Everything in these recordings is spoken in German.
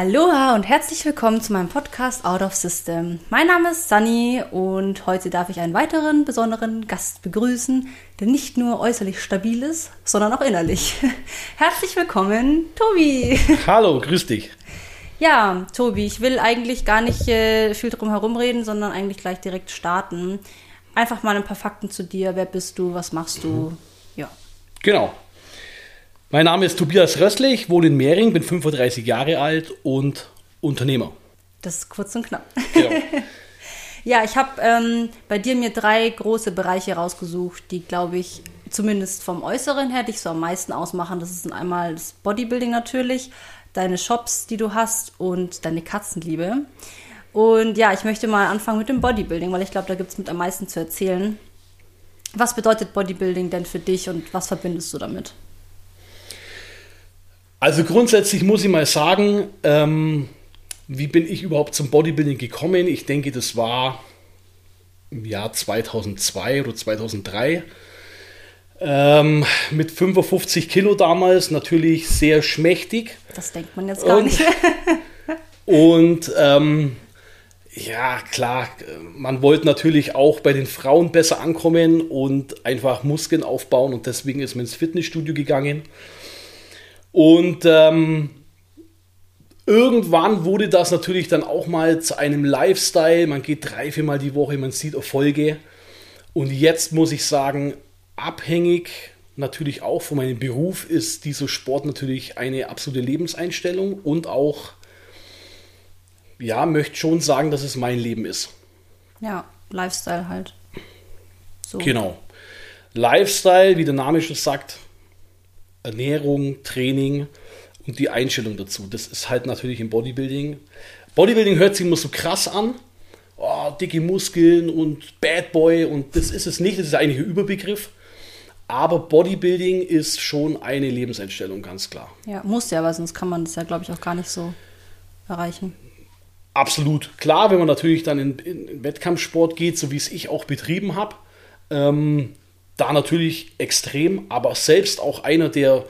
Aloha und herzlich willkommen zu meinem Podcast Out of System. Mein Name ist Sunny und heute darf ich einen weiteren besonderen Gast begrüßen, der nicht nur äußerlich stabil ist, sondern auch innerlich. Herzlich willkommen, Tobi. Hallo, grüß dich. Ja, Tobi, ich will eigentlich gar nicht äh, viel drum herum reden, sondern eigentlich gleich direkt starten. Einfach mal ein paar Fakten zu dir. Wer bist du? Was machst du? Ja. Genau. Mein Name ist Tobias Rössle, ich wohne in Mehring, bin 35 Jahre alt und Unternehmer. Das ist kurz und knapp. Genau. ja, ich habe ähm, bei dir mir drei große Bereiche rausgesucht, die, glaube ich, zumindest vom Äußeren her dich so am meisten ausmachen. Das ist einmal das Bodybuilding natürlich, deine Shops, die du hast und deine Katzenliebe. Und ja, ich möchte mal anfangen mit dem Bodybuilding, weil ich glaube, da gibt es mit am meisten zu erzählen. Was bedeutet Bodybuilding denn für dich und was verbindest du damit? Also grundsätzlich muss ich mal sagen, ähm, wie bin ich überhaupt zum Bodybuilding gekommen? Ich denke, das war im Jahr 2002 oder 2003. Ähm, mit 55 Kilo damals, natürlich sehr schmächtig. Das denkt man jetzt gar und, nicht. und ähm, ja, klar, man wollte natürlich auch bei den Frauen besser ankommen und einfach Muskeln aufbauen und deswegen ist man ins Fitnessstudio gegangen. Und ähm, irgendwann wurde das natürlich dann auch mal zu einem Lifestyle. Man geht drei, viermal die Woche, man sieht Erfolge. Und jetzt muss ich sagen, abhängig natürlich auch von meinem Beruf ist dieser Sport natürlich eine absolute Lebenseinstellung und auch, ja, möchte schon sagen, dass es mein Leben ist. Ja, Lifestyle halt. So. Genau. Lifestyle, wie der Name schon sagt, Ernährung, Training und die Einstellung dazu. Das ist halt natürlich im Bodybuilding. Bodybuilding hört sich immer so krass an. Oh, dicke Muskeln und Bad Boy und das ist es nicht, das ist eigentlich ein Überbegriff. Aber Bodybuilding ist schon eine Lebenseinstellung, ganz klar. Ja, muss ja, weil sonst kann man das ja, glaube ich, auch gar nicht so erreichen. Absolut. Klar, wenn man natürlich dann in, in Wettkampfsport geht, so wie es ich auch betrieben habe, ähm, da natürlich extrem, aber selbst auch einer, der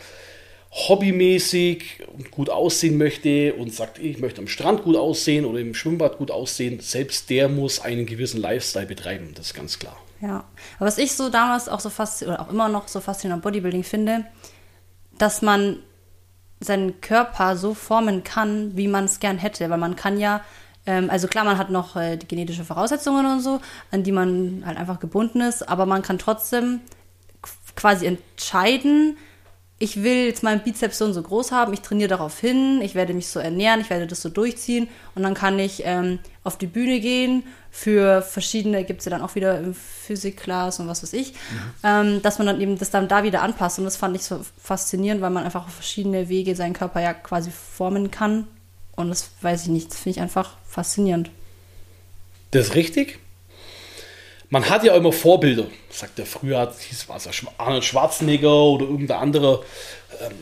hobbymäßig gut aussehen möchte und sagt, ich möchte am Strand gut aussehen oder im Schwimmbad gut aussehen, selbst der muss einen gewissen Lifestyle betreiben, das ist ganz klar. Ja, aber was ich so damals auch so fast oder auch immer noch so faszinierend am Bodybuilding finde, dass man seinen Körper so formen kann, wie man es gern hätte, weil man kann ja also klar, man hat noch äh, die genetische Voraussetzungen und so, an die man halt einfach gebunden ist, aber man kann trotzdem quasi entscheiden, ich will jetzt meinen Bizeps so und so groß haben, ich trainiere darauf hin, ich werde mich so ernähren, ich werde das so durchziehen und dann kann ich ähm, auf die Bühne gehen. Für verschiedene, gibt es ja dann auch wieder im Physikclass und was weiß ich, mhm. ähm, dass man dann eben das dann da wieder anpasst und das fand ich so faszinierend, weil man einfach auf verschiedene Wege seinen Körper ja quasi formen kann und das weiß ich nicht, das finde ich einfach faszinierend. Das ist richtig. Man hat ja immer Vorbilder. Sagt der früher, hieß was, Arnold Schwarzenegger oder irgendein anderer ähm,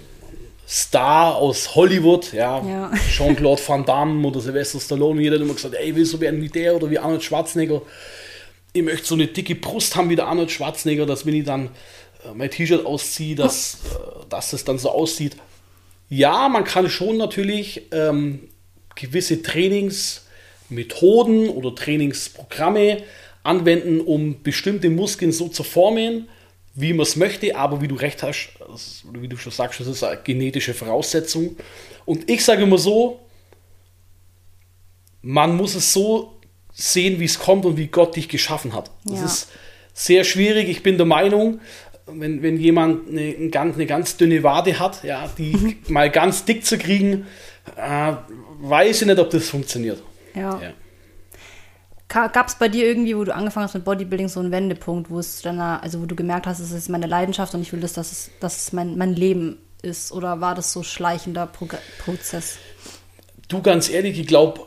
Star aus Hollywood, ja, ja. Jean-Claude Van Damme oder Sylvester Stallone. Jeder hat immer gesagt, ey, willst du werden wie der oder wie Arnold Schwarzenegger? Ich möchte so eine dicke Brust haben wie der Arnold Schwarzenegger, dass wenn ich dann äh, mein T-Shirt ausziehe, dass, äh, dass es dann so aussieht ja, man kann schon natürlich ähm, gewisse Trainingsmethoden oder Trainingsprogramme anwenden, um bestimmte Muskeln so zu formen, wie man es möchte, aber wie du recht hast, wie du schon sagst, das ist eine genetische Voraussetzung. Und ich sage immer so, man muss es so sehen, wie es kommt und wie Gott dich geschaffen hat. Das ja. ist sehr schwierig. Ich bin der Meinung, wenn, wenn jemand eine, eine, ganz, dünne Wade hat, ja, die mhm. mal ganz dick zu kriegen, äh, weiß ich nicht, ob das funktioniert. Ja. ja. Gab es bei dir irgendwie, wo du angefangen hast mit Bodybuilding, so einen Wendepunkt, wo es dann, also wo du gemerkt hast, es ist meine Leidenschaft und ich will, dass das, dass es mein, mein Leben ist? Oder war das so schleichender Pro Prozess? Du, ganz ehrlich, ich glaube,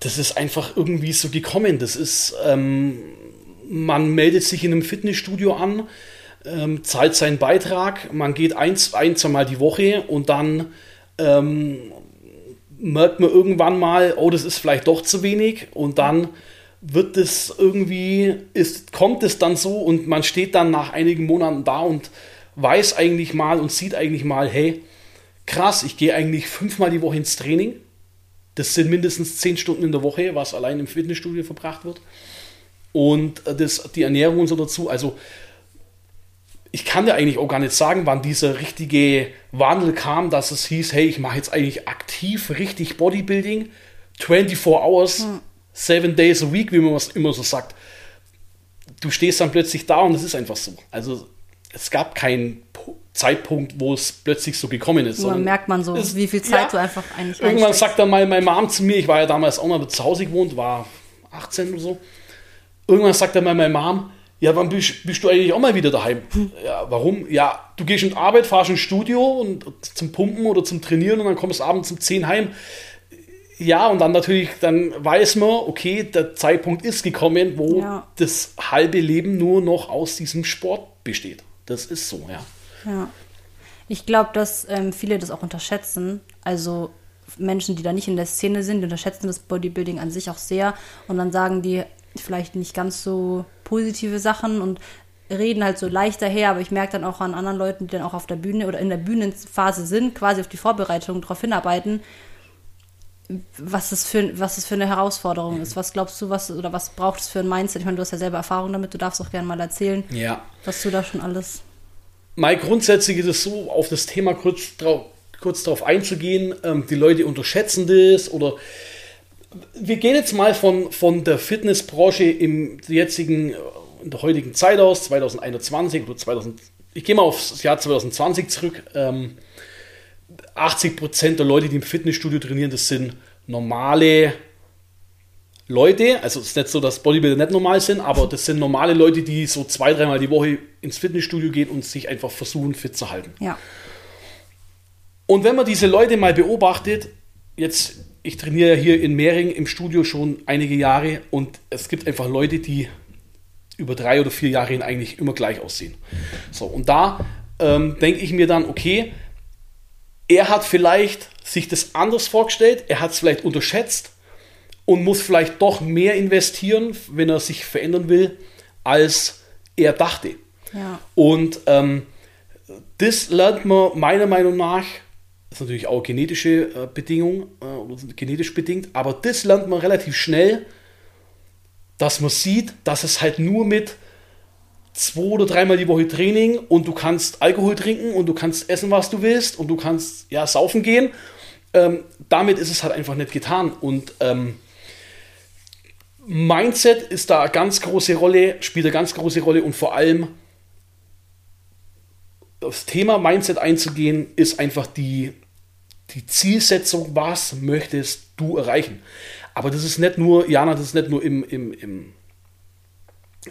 das ist einfach irgendwie so gekommen. Das ist, ähm, man meldet sich in einem Fitnessstudio an, ähm, zahlt seinen Beitrag, man geht ein, ein zwei Mal die Woche und dann ähm, merkt man irgendwann mal, oh, das ist vielleicht doch zu wenig und dann wird es irgendwie, ist, kommt es dann so und man steht dann nach einigen Monaten da und weiß eigentlich mal und sieht eigentlich mal, hey, krass, ich gehe eigentlich fünfmal die Woche ins Training. Das sind mindestens zehn Stunden in der Woche, was allein im Fitnessstudio verbracht wird. Und das, die Ernährung und so dazu. Also ich kann dir eigentlich auch gar nicht sagen, wann dieser richtige Wandel kam, dass es hieß, hey, ich mache jetzt eigentlich aktiv richtig Bodybuilding, 24 Hours, hm. 7 Days a Week, wie man es immer so sagt. Du stehst dann plötzlich da und es ist einfach so. Also es gab keinen Zeitpunkt, wo es plötzlich so gekommen ist. Nur merkt man so, ist, wie viel Zeit ja, du einfach eigentlich Irgendwann sagt dann mal meine Mom zu mir, ich war ja damals auch noch zu Hause gewohnt, war 18 oder so. Irgendwann sagt dann mal meine Mom, ja, wann bist, bist, du eigentlich auch mal wieder daheim? Hm. Ja, warum? Ja, du gehst in die Arbeit, fahrst ins Studio und zum Pumpen oder zum Trainieren und dann kommst du abends um 10 heim. Ja, und dann natürlich, dann weiß man, okay, der Zeitpunkt ist gekommen, wo ja. das halbe Leben nur noch aus diesem Sport besteht. Das ist so, ja. Ja. Ich glaube, dass ähm, viele das auch unterschätzen. Also Menschen, die da nicht in der Szene sind, die unterschätzen das Bodybuilding an sich auch sehr. Und dann sagen die vielleicht nicht ganz so positive Sachen und reden halt so leicht daher, aber ich merke dann auch an anderen Leuten, die dann auch auf der Bühne oder in der Bühnenphase sind, quasi auf die Vorbereitung darauf hinarbeiten, was das, für, was das für eine Herausforderung ist. Was glaubst du, was oder was braucht es für ein Mindset? Ich meine, du hast ja selber Erfahrung damit, du darfst auch gerne mal erzählen, ja. was du da schon alles. Mal grundsätzlich ist es so, auf das Thema kurz, drauf, kurz darauf einzugehen, ähm, die Leute unterschätzen das oder wir gehen jetzt mal von, von der Fitnessbranche im jetzigen, in der heutigen Zeit aus, 2021 oder 2000, ich gehe mal aufs Jahr 2020 zurück. Ähm, 80% der Leute, die im Fitnessstudio trainieren, das sind normale Leute. Also es ist nicht so, dass Bodybuilder nicht normal sind, aber das sind normale Leute, die so zwei, dreimal die Woche ins Fitnessstudio gehen und sich einfach versuchen, fit zu halten. Ja. Und wenn man diese Leute mal beobachtet, jetzt ich trainiere ja hier in Mehring im Studio schon einige Jahre und es gibt einfach Leute, die über drei oder vier Jahre hin eigentlich immer gleich aussehen. So, und da ähm, denke ich mir dann, okay, er hat vielleicht sich das anders vorgestellt, er hat es vielleicht unterschätzt und muss vielleicht doch mehr investieren, wenn er sich verändern will, als er dachte. Ja. Und ähm, das lernt man meiner Meinung nach das ist natürlich auch genetische äh, Bedingung, äh, genetisch bedingt, aber das lernt man relativ schnell, dass man sieht, dass es halt nur mit zwei oder dreimal die Woche Training und du kannst Alkohol trinken und du kannst essen, was du willst und du kannst ja saufen gehen. Ähm, damit ist es halt einfach nicht getan. Und ähm, Mindset ist da eine ganz große Rolle, spielt eine ganz große Rolle und vor allem das Thema Mindset einzugehen, ist einfach die, die Zielsetzung, was möchtest du erreichen. Aber das ist nicht nur, Jana, das ist nicht nur im, im, im,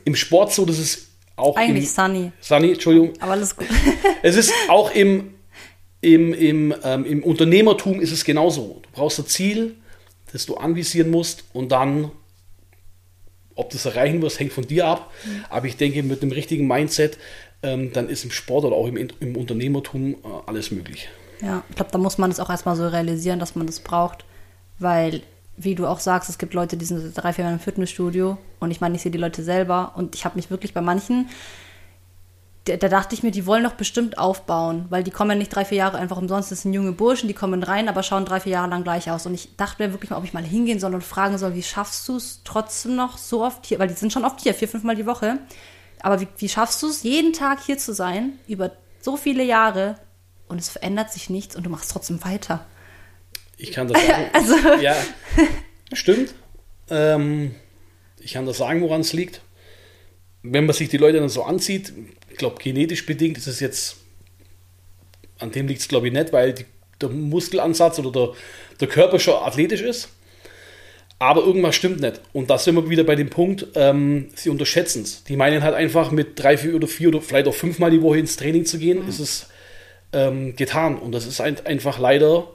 im Sport so, das ist auch. Eigentlich im, Sunny. Sunny, Entschuldigung. Aber alles gut. es ist auch im, im, im, ähm, im Unternehmertum ist es genauso. Du brauchst ein Ziel, das du anvisieren musst und dann, ob du es erreichen wirst, hängt von dir ab. Mhm. Aber ich denke, mit dem richtigen Mindset ähm, dann ist im Sport oder auch im, im Unternehmertum äh, alles möglich. Ja, ich glaube, da muss man es auch erstmal so realisieren, dass man das braucht, weil, wie du auch sagst, es gibt Leute, die sind drei, vier Jahre im Fitnessstudio und ich meine, ich sehe die Leute selber und ich habe mich wirklich bei manchen, da, da, dachte ich mir, die wollen doch bestimmt aufbauen, weil die kommen ja nicht drei, vier Jahre einfach umsonst, das sind junge Burschen, die kommen rein, aber schauen drei, vier Jahre lang gleich aus. Und ich dachte mir wirklich mal, ob ich mal hingehen soll und fragen soll, wie schaffst du es trotzdem noch so oft hier, weil die sind schon oft hier, vier, fünf Mal die Woche, aber wie, wie schaffst du es, jeden Tag hier zu sein, über so viele Jahre und es verändert sich nichts und du machst trotzdem weiter? Ich kann das sagen. also. Ja, stimmt. Ähm, ich kann das sagen, woran es liegt. Wenn man sich die Leute dann so anzieht, ich glaube, genetisch bedingt ist es jetzt, an dem liegt es glaube ich nicht, weil die, der Muskelansatz oder der, der Körper schon athletisch ist. Aber irgendwas stimmt nicht. Und da sind wir wieder bei dem Punkt, ähm, sie unterschätzen es. Die meinen halt einfach, mit drei, vier oder vier oder vielleicht auch fünfmal die Woche ins Training zu gehen, mhm. ist es ähm, getan. Und das ist ein, einfach leider,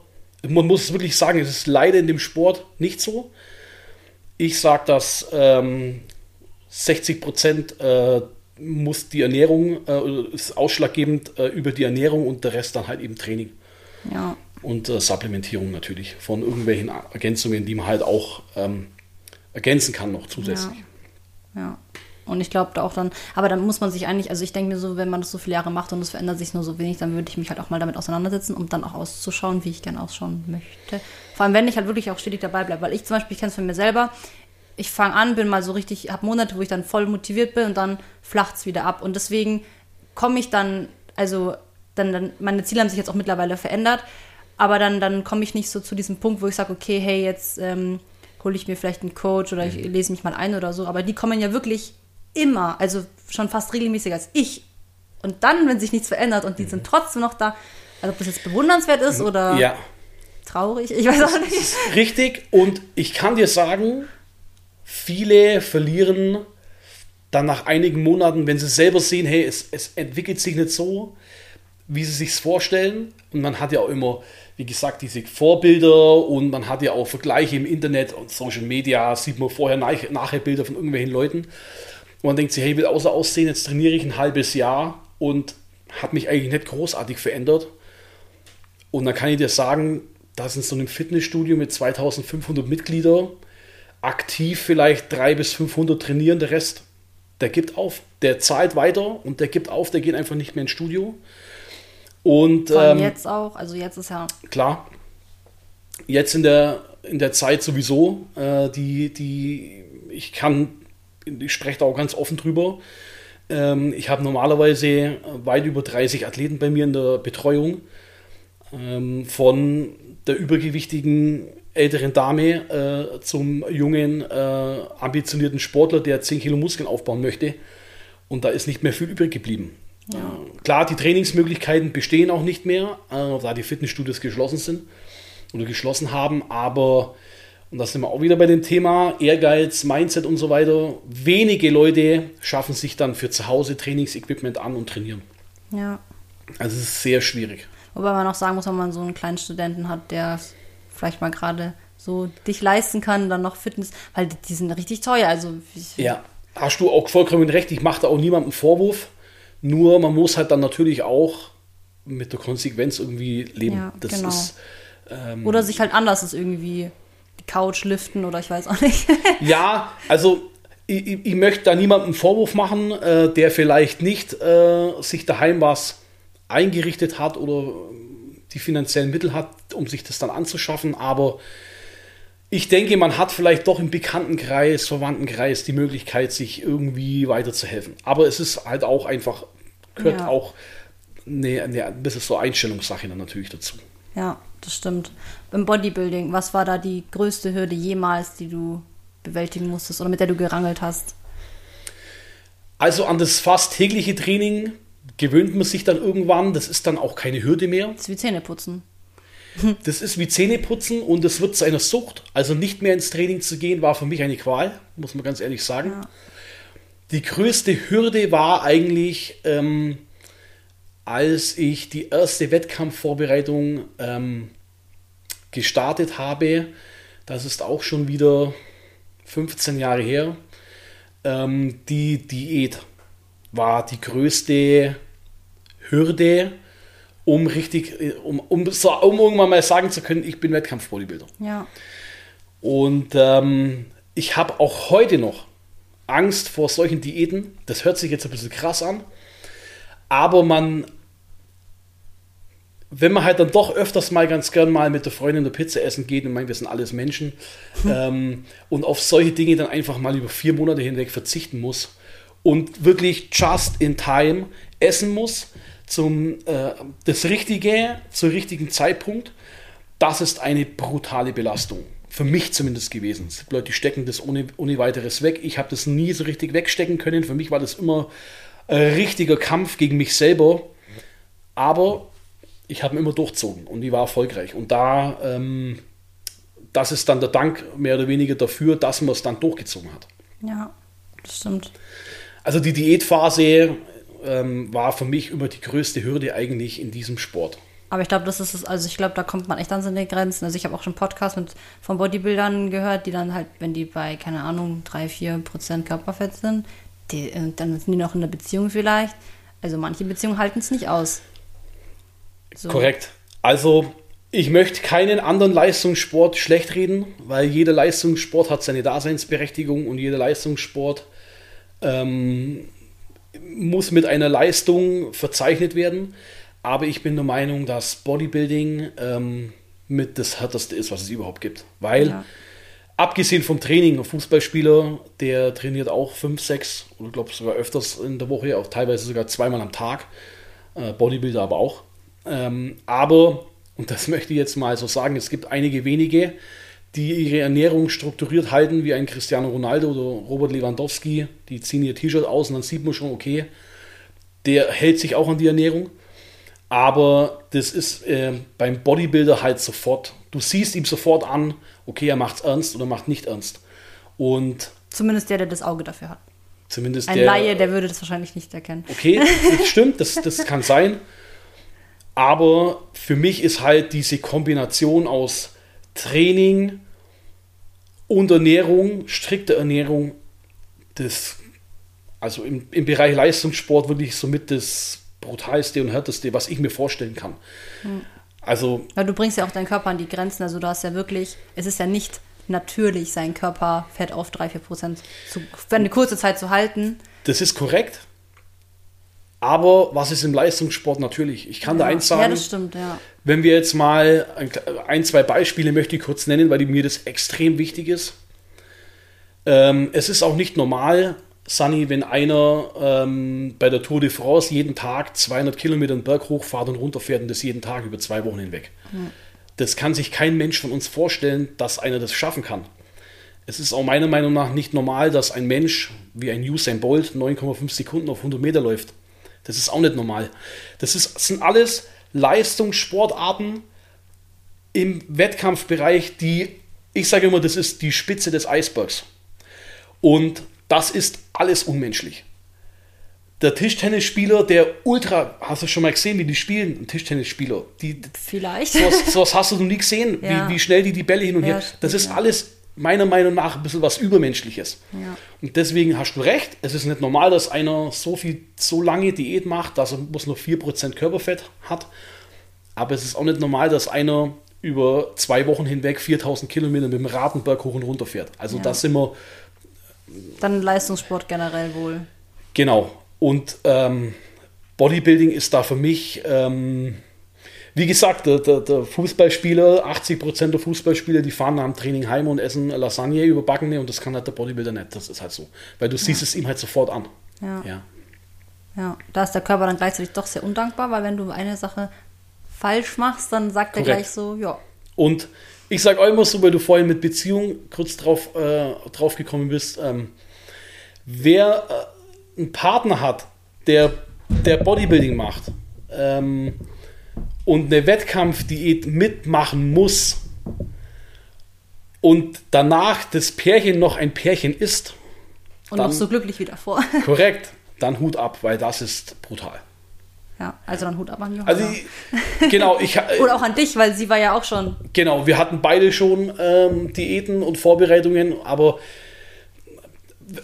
man muss es wirklich sagen, es ist leider in dem Sport nicht so. Ich sage, dass ähm, 60 Prozent äh, muss die Ernährung, äh, ist ausschlaggebend äh, über die Ernährung und der Rest dann halt eben Training. Ja und äh, Supplementierung natürlich von irgendwelchen Ergänzungen, die man halt auch ähm, ergänzen kann noch zusätzlich. Ja. ja. Und ich glaube da auch dann, aber dann muss man sich eigentlich, also ich denke mir so, wenn man das so viele Jahre macht und es verändert sich nur so wenig, dann würde ich mich halt auch mal damit auseinandersetzen, um dann auch auszuschauen, wie ich gerne ausschauen möchte. Vor allem, wenn ich halt wirklich auch stetig dabei bleibe, weil ich zum Beispiel, ich kenne es von mir selber, ich fange an, bin mal so richtig, habe Monate, wo ich dann voll motiviert bin und dann flacht es wieder ab. Und deswegen komme ich dann, also dann, dann, meine Ziele haben sich jetzt auch mittlerweile verändert, aber dann, dann komme ich nicht so zu diesem Punkt, wo ich sage, okay, hey, jetzt ähm, hole ich mir vielleicht einen Coach oder ich lese mich mal ein oder so. Aber die kommen ja wirklich immer, also schon fast regelmäßiger als ich. Und dann, wenn sich nichts verändert und die sind trotzdem noch da, also ob das jetzt bewundernswert ist oder Ja, traurig, ich weiß auch nicht. richtig. Und ich kann dir sagen, viele verlieren dann nach einigen Monaten, wenn sie selber sehen, hey, es, es entwickelt sich nicht so, wie sie sich vorstellen. Und man hat ja auch immer, wie gesagt, diese Vorbilder und man hat ja auch Vergleiche im Internet und Social Media, sieht man vorher, nach- nachher Bilder von irgendwelchen Leuten. Und man denkt sich, hey, ich will außer aussehen, jetzt trainiere ich ein halbes Jahr und hat mich eigentlich nicht großartig verändert. Und dann kann ich dir sagen, dass in so einem Fitnessstudio mit 2500 Mitgliedern aktiv vielleicht 300 bis 500 trainieren, der Rest, der gibt auf. Der zahlt weiter und der gibt auf, der geht einfach nicht mehr ins Studio. Und Vor allem ähm, jetzt auch, also jetzt ist ja, klar, jetzt in der, in der Zeit sowieso, äh, die, die, ich kann, ich spreche da auch ganz offen drüber. Ähm, ich habe normalerweise weit über 30 Athleten bei mir in der Betreuung. Ähm, von der übergewichtigen älteren Dame äh, zum jungen, äh, ambitionierten Sportler, der 10 Kilo Muskeln aufbauen möchte. Und da ist nicht mehr viel übrig geblieben. Äh, klar, die Trainingsmöglichkeiten bestehen auch nicht mehr, äh, da die Fitnessstudios geschlossen sind oder geschlossen haben, aber, und da sind wir auch wieder bei dem Thema, Ehrgeiz, Mindset und so weiter, wenige Leute schaffen sich dann für zu Hause Trainingsequipment an und trainieren. ja. Also es ist sehr schwierig. Wobei man auch sagen muss, wenn man so einen kleinen Studenten hat, der vielleicht mal gerade so dich leisten kann, dann noch Fitness, weil die, die sind richtig teuer. Also Ja, hast du auch vollkommen recht. Ich mache da auch niemandem Vorwurf. Nur man muss halt dann natürlich auch mit der Konsequenz irgendwie leben. Ja, das genau. ist ähm, oder sich halt anders ist irgendwie die Couch liften oder ich weiß auch nicht. ja, also ich, ich, ich möchte da niemandem einen Vorwurf machen, äh, der vielleicht nicht äh, sich daheim was eingerichtet hat oder die finanziellen Mittel hat, um sich das dann anzuschaffen. Aber ich denke, man hat vielleicht doch im Bekanntenkreis, Verwandtenkreis die Möglichkeit, sich irgendwie weiterzuhelfen. Aber es ist halt auch einfach, gehört Ja. auch eine, eine, ein bisschen so Einstellungssache dann natürlich dazu. ja, das stimmt. Beim Bodybuilding, was war da die größte Hürde jemals, die du bewältigen musstest oder mit der du gerangelt hast? Also an das fast tägliche Training gewöhnt man sich dann irgendwann. Das ist dann auch keine Hürde mehr. Das ist wie Zähne putzen. Das ist wie Zähneputzen und es wird zu einer Sucht. Also nicht mehr ins Training zu gehen, war für mich eine Qual, muss man ganz ehrlich sagen. Ja. Die größte Hürde war eigentlich, ähm, als ich die erste Wettkampfvorbereitung ähm, gestartet habe. Das ist auch schon wieder 15 Jahre her. Ähm, die Diät war die größte Hürde, um richtig, äh, um, um, um irgendwann mal sagen zu können, ich bin Wettkampfbodybuilder. Ja. Und ähm, ich habe auch heute noch Angst vor solchen Diäten. Das hört sich jetzt ein bisschen krass an. Aber man, wenn man halt dann doch öfters mal ganz gern mal mit der Freundin eine Pizza essen geht, und ich meine, wir sind alles Menschen, ähm, und auf solche Dinge dann einfach mal über vier Monate hinweg verzichten muss und wirklich just in time essen muss, zum, äh, das Richtige, zum richtigen Zeitpunkt, das ist eine brutale Belastung. Für mich zumindest gewesen. Es gibt Leute, die stecken das ohne, ohne weiteres weg. Ich habe das nie so richtig wegstecken können. Für mich war das immer ein richtiger Kampf gegen mich selber. Aber ich habe immer durchzogen und ich war erfolgreich. Und da, ähm, das ist dann der Dank mehr oder weniger dafür, dass man es dann durchgezogen hat. Ja, das stimmt. Also die Diätphase ähm, war für mich immer die größte Hürde eigentlich in diesem Sport. Aber ich glaube, das ist es, also ich glaube, da kommt man echt an seine Grenzen. Also ich habe auch schon Podcasts mit von Bodybuildern gehört, die dann halt, wenn die bei, keine Ahnung, 3, 4 Prozent Körperfett sind, die, äh, dann sind die noch in einer Beziehung vielleicht. Also manche Beziehungen halten es nicht aus. So. Korrekt. Also ich möchte keinen anderen Leistungssport schlecht reden, weil jeder Leistungssport hat seine Daseinsberechtigung und jeder Leistungssport ähm, muss mit einer Leistung verzeichnet werden. Aber ich bin der Meinung, dass Bodybuilding ähm, mit das härteste ist, was es überhaupt gibt. Weil, ja. abgesehen vom Training, ein Fußballspieler, der trainiert auch fünf, sechs oder glaube sogar öfters in der Woche, auch teilweise sogar zweimal am Tag. Äh, Bodybuilder aber auch. Ähm, aber, und das möchte ich jetzt mal so sagen, es gibt einige wenige, die ihre Ernährung strukturiert halten, wie ein Cristiano Ronaldo oder Robert Lewandowski. Die ziehen ihr T-Shirt aus und dann sieht man schon, okay, der hält sich auch an die Ernährung. Aber das ist äh, beim Bodybuilder halt sofort. Du siehst ihm sofort an, okay, er macht es ernst oder macht nicht ernst. Und zumindest der, der das Auge dafür hat. Zumindest Ein der, Laie, der würde das wahrscheinlich nicht erkennen. Okay, das stimmt, das, das kann sein. Aber für mich ist halt diese Kombination aus Training und Ernährung, strikte Ernährung, das, also im, im Bereich Leistungssport wirklich somit das brutalste und härteste, was ich mir vorstellen kann. Hm. Also. Weil du bringst ja auch deinen Körper an die Grenzen. Also du hast ja wirklich, es ist ja nicht natürlich, seinen Körperfett auf 3-4 Prozent für eine kurze Zeit zu halten. Das ist korrekt. Aber was ist im Leistungssport natürlich? Ich kann ja, da eins sagen. Ja, das stimmt, ja. Wenn wir jetzt mal ein, zwei Beispiele möchte ich kurz nennen, weil mir das extrem wichtig ist. Ähm, es ist auch nicht normal, Sunny, wenn einer ähm, bei der Tour de France jeden Tag 200 Kilometer den Berg hochfährt und runterfährt und das jeden Tag über zwei Wochen hinweg. Mhm. Das kann sich kein Mensch von uns vorstellen, dass einer das schaffen kann. Es ist auch meiner Meinung nach nicht normal, dass ein Mensch wie ein Usain Bolt 9,5 Sekunden auf 100 Meter läuft. Das ist auch nicht normal. Das, ist, das sind alles Leistungssportarten im Wettkampfbereich, die, ich sage immer, das ist die Spitze des Eisbergs. Und das ist alles unmenschlich. Der Tischtennisspieler, der Ultra, hast du schon mal gesehen, wie die spielen? Ein Tischtennisspieler. Die, Vielleicht. Sowas, sowas hast du noch nie gesehen, ja. wie, wie, schnell die die Bälle hin und ja, her. Das ist ja. alles meiner Meinung nach ein bisschen was Übermenschliches. Ja. Und deswegen hast du recht, es ist nicht normal, dass einer so viel, so lange Diät macht, dass er bloß noch 4% Körperfett hat. Aber es ist auch nicht normal, dass einer über zwei Wochen hinweg 4000 Kilometer mit dem Ratenberg hoch und runter fährt. Also ja. da sind wir. Dann Leistungssport generell wohl. Genau. Und ähm, Bodybuilding ist da für mich ähm, wie gesagt, der, der, der Fußballspieler, 80% der Fußballspieler, die fahren nach dem Training heim und essen Lasagne überbackene und das kann halt der Bodybuilder nicht. Das ist halt so. Weil du siehst es ihm halt sofort an. Ja. ja. Ja, da ist der Körper dann gleichzeitig doch sehr undankbar, weil wenn du eine Sache falsch machst, dann sagt er gleich so, ja. Und ich sage auch immer so, weil du vorhin mit Beziehung kurz drauf, äh, drauf gekommen bist, ähm, wer äh, einen Partner hat, der, der Bodybuilding macht, ähm, und eine Wettkampfdiät mitmachen muss und danach das Pärchen noch ein Pärchen ist. Und dann, noch so glücklich wie davor. korrekt, dann Hut ab, weil das ist brutal. Ja, also dann Hut ab an Johanna. Also, genau, ich, Oder auch an dich, weil sie war ja auch schon. Genau, wir hatten beide schon ähm, Diäten und Vorbereitungen, aber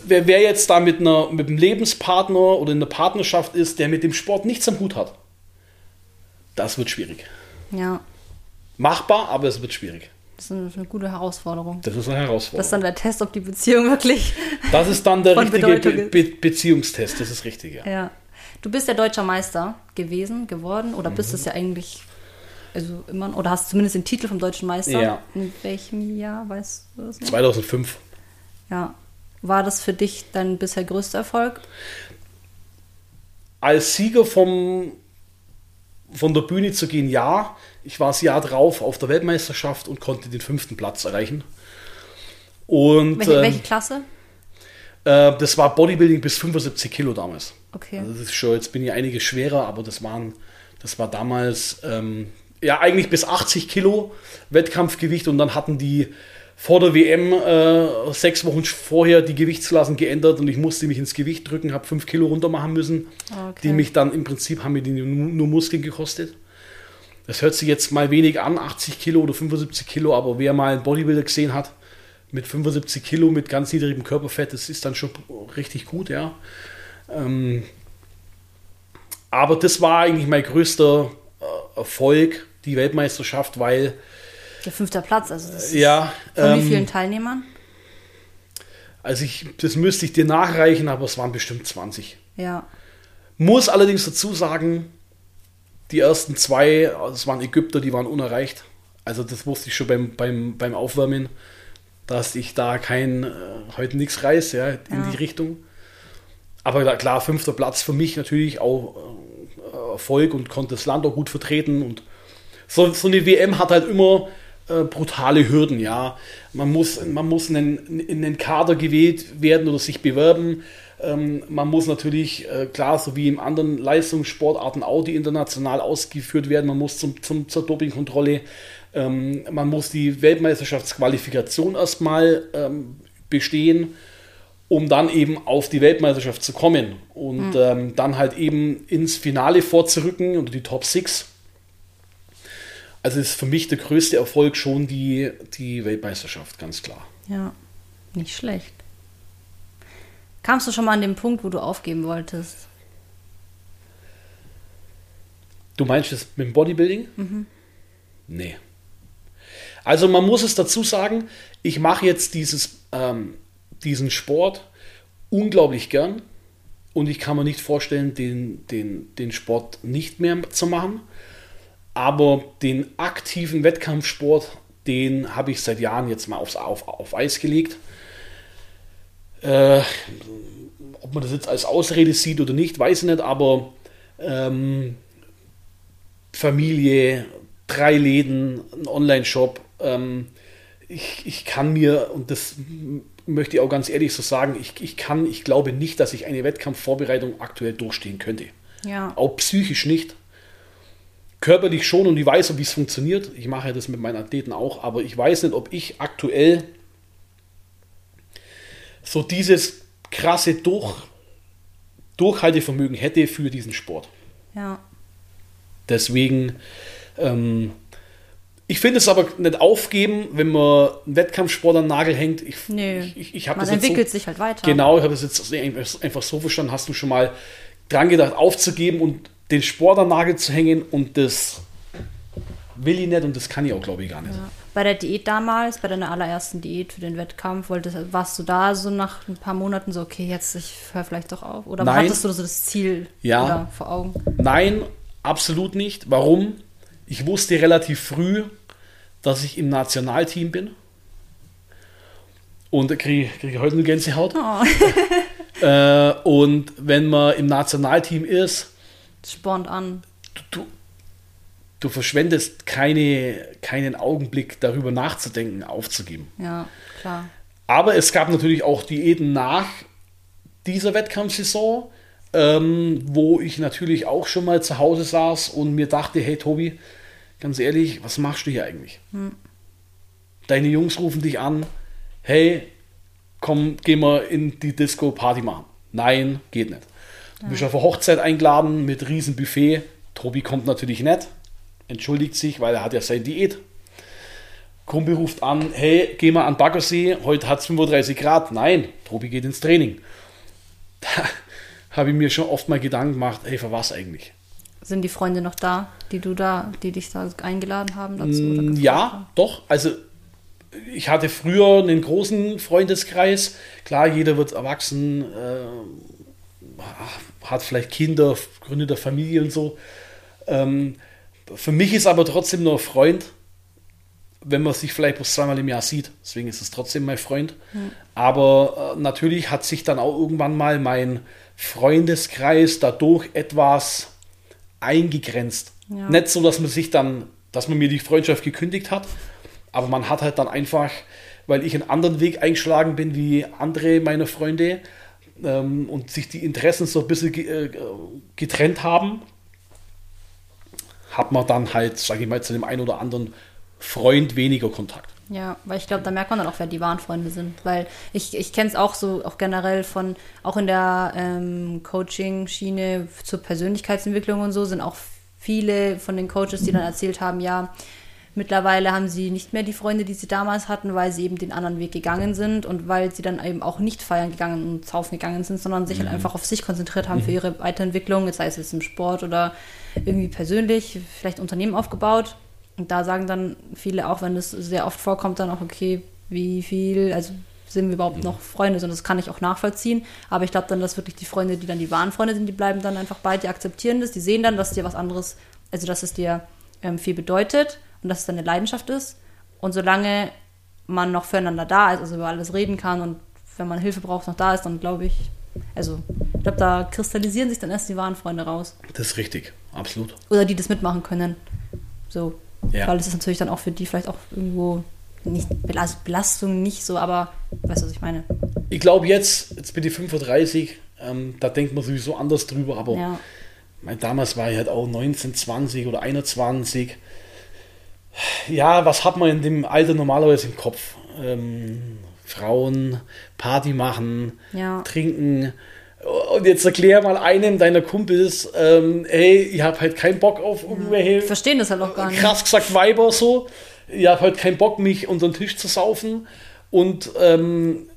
wer, wer jetzt da mit, einer, mit einem Lebenspartner oder in einer Partnerschaft ist, der mit dem Sport nichts am Hut hat, das wird schwierig. Ja. Machbar, aber es wird schwierig. Das ist eine, eine gute Herausforderung. Das ist eine Herausforderung. Das ist dann der Test, ob die Beziehung wirklich. Das ist dann der richtige Be Be Beziehungstest, das ist richtig, ja. ja. Du bist ja deutscher Meister gewesen, geworden, oder bist mhm. es ja eigentlich, also immer, oder hast zumindest den Titel vom deutschen Meister. Ja. In welchem Jahr, weißt du das noch? 2005. Ja. War das für dich dein bisher größter Erfolg? Als Sieger vom von der Bühne zu gehen, ja. Ich war das Jahr drauf auf der Weltmeisterschaft und konnte den fünften Platz erreichen. Und, welche, ähm, welche Klasse? Äh, das war Bodybuilding bis 75 Kilo damals. Okay. Also das ist schon, jetzt bin ich einiges schwerer, aber das waren, das war damals ähm, ja eigentlich bis 80 Kilo Wettkampfgewicht und dann hatten die vor der WM äh, sechs Wochen vorher die Gewichtsklassen geändert und ich musste mich ins Gewicht drücken, habe fünf Kilo runter machen müssen, okay. die mich dann im Prinzip haben mir die nur, nur, Muskeln gekostet. Das hört sich jetzt mal wenig an, 80 Kilo oder 75 Kilo, aber wer mal einen Bodybuilder gesehen hat mit 75 Kilo mit ganz niedrigem Körperfett, das ist dann schon richtig gut, ja. Ähm, aber das war eigentlich mein größter äh, Erfolg, die Weltmeisterschaft, weil der fünfte Platz, also das ja, von ähm, wie vielen Teilnehmern? Also ich, das müsste ich dir nachreichen, aber es waren bestimmt 20. Ja. Muss allerdings dazu sagen, die ersten zwei, das waren Ägypter, die waren unerreicht. Also das wusste ich schon beim, beim, beim Aufwärmen, dass ich da kein, äh, heute nichts reiß, ja, in Ja. die Richtung. Aber da- klar, fünfter Platz für mich natürlich auch äh, Erfolg und konnte das Land auch gut vertreten. Und so, so eine WM hat halt immer äh, brutale Hürden, ja. Man muss, man muss in, den, in den Kader gewählt werden oder sich bewerben. Ähm, man muss natürlich, äh, klar, so wie in anderen Leistungssportarten auch, die international ausgeführt werden, man muss zum, zum, zur Dopingkontrolle, ähm, man muss die Weltmeisterschaftsqualifikation erstmal ähm, bestehen um dann eben auf die Weltmeisterschaft zu kommen und ähm, dann halt eben ins Finale vorzurücken unter die Top 6. Also ist für mich der größte Erfolg schon die, die Weltmeisterschaft, ganz klar. Ja. Nicht schlecht. Kamst du schon mal an den Punkt, wo du aufgeben wolltest? Du meinst das mit dem Bodybuilding? Nee. Also man muss es dazu sagen, ich mache jetzt dieses, ähm, diesen Sport unglaublich gern und ich kann mir nicht vorstellen, den, den, den Sport nicht mehr zu machen. Aber den aktiven Wettkampfsport, den habe ich seit Jahren jetzt mal aufs, auf, auf Eis gelegt. Äh, ob man das jetzt als Ausrede sieht oder nicht, weiß ich nicht, aber ähm, Familie, drei Läden, ein Online-Shop. Ähm, ich, ich kann mir, und das möchte ich auch ganz ehrlich so sagen, ich, ich kann, ich glaube nicht, dass ich eine Wettkampfvorbereitung aktuell durchstehen könnte. Ja. Auch psychisch nicht. Körperlich schon und ich weiß, wie es funktioniert. Ich mache das mit meinen Athleten auch, aber ich weiß nicht, ob ich aktuell so dieses krasse Durch, Durchhaltevermögen hätte für diesen Sport. Ja. Deswegen, ähm, ich finde es aber nicht aufgeben, wenn man einen Wettkampfsport an den Nagel hängt. Ich, Nö. ich, ich, Man entwickelt so, sich halt weiter. Genau, ich habe es jetzt einfach so verstanden. Hast du schon mal dran gedacht, aufzugeben und den Sport an den Nagel zu hängen und das will ich nicht und das kann ich auch, glaube ich, gar nicht. Ja. Bei der Diät damals, bei deiner allerersten Diät für den Wettkampf, wolltest, warst du da so nach ein paar Monaten so, okay, jetzt ich höre vielleicht doch auf? Oder Nein. hattest du so das Ziel Ja. vor Augen? Nein, absolut nicht. Warum? Ich wusste relativ früh, dass ich im Nationalteam bin. Und da kriege krieg ich heute eine Gänsehaut. Oh, Äh, und wenn man im Nationalteam ist, das spornt an. du, du verschwendest keine, keinen Augenblick darüber nachzudenken, aufzugeben. Ja, klar. Aber es gab natürlich auch Diäten nach dieser Wettkampfsaison, ähm, wo ich natürlich auch schon mal zu Hause saß und mir dachte, hey Tobi, ganz ehrlich, was machst du hier eigentlich? Deine Jungs rufen dich an, hey, komm, geh mal in die Disco Party machen. Nein, geht nicht. Du bist auf eine Hochzeit eingeladen mit riesen Buffet. Tobi kommt natürlich nicht, entschuldigt sich, weil er hat ja seine Diät. Kumpel ruft an, hey, geh mal an Baggersee, heute hat es 35 Grad. Nein, Tobi geht ins Training. Da habe ich mir schon oft mal Gedanken gemacht, hey, für was eigentlich? Sind die Freunde noch da, die du da, die dich da eingeladen haben dazu? Mm, Ja, doch. Also ich hatte früher einen großen Freundeskreis. Klar, jeder wird erwachsen, äh, hat vielleicht Kinder, gründet eine Familie und so. Ähm, für mich ist aber trotzdem nur ein Freund, wenn man sich vielleicht bloß zweimal im Jahr sieht. Deswegen ist es trotzdem mein Freund. Aber äh, natürlich hat sich dann auch irgendwann mal mein Freundeskreis dadurch etwas eingegrenzt. Ja. Nicht so, dass man sich dann, dass man mir die Freundschaft gekündigt hat, aber man hat halt dann einfach, weil ich einen anderen Weg eingeschlagen bin wie andere meiner Freunde ähm, und sich die Interessen so ein bisschen äh, getrennt haben, hat man dann halt, sage ich mal, zu dem einen oder anderen Freund weniger Kontakt. Ja, weil ich glaube, da merkt man dann auch, wer die wahren Freunde sind. Weil ich, ich kenne es auch so, auch generell von, auch in der ähm, Coaching-Schiene zur Persönlichkeitsentwicklung und so, sind auch viele von den Coaches, die dann erzählt haben, ja, mittlerweile haben sie nicht mehr die Freunde, die sie damals hatten, weil sie eben den anderen Weg gegangen sind und weil sie dann eben auch nicht feiern gegangen und saufen gegangen sind, sondern sich halt einfach auf sich konzentriert haben für ihre Weiterentwicklung, jetzt sei es jetzt im Sport oder irgendwie persönlich, vielleicht Unternehmen aufgebaut. Und da sagen dann viele auch, wenn das sehr oft vorkommt, dann auch, okay, wie viel, also sind wir überhaupt noch Freunde? Und das kann ich auch nachvollziehen. Aber ich glaube dann, dass wirklich die Freunde, die dann die wahren Freunde sind, die bleiben dann einfach bei dir, akzeptieren das. Die sehen dann, dass dir was anderes, also dass es dir ähm, viel bedeutet und dass es deine Leidenschaft ist. Und solange man noch füreinander da ist, also über alles reden kann und wenn man Hilfe braucht, noch da ist, dann glaube ich, also ich glaube, da kristallisieren sich dann erst die wahren Freunde raus. Das ist richtig, absolut. Oder die das mitmachen können. So. Ja. Weil es ist natürlich dann auch für die vielleicht auch irgendwo nicht also Belastung nicht so, aber weißt du, was ich meine? Ich glaube jetzt, jetzt bin ich 35, ähm, da denkt man sowieso anders drüber, aber Ja. mein, damals war ich halt auch 19, 20 oder 21. Ja, was hat man in dem Alter normalerweise im Kopf? Ähm, Frauen, Party machen, Ja. trinken. Und jetzt erklär mal einem deiner Kumpels, ähm, hey, ich habe halt keinen Bock auf irgendwelche Verstehen das halt auch gar nicht. krass gesagt Weiber so. Ich habe halt keinen Bock, mich unter den Tisch zu saufen. Und ähm,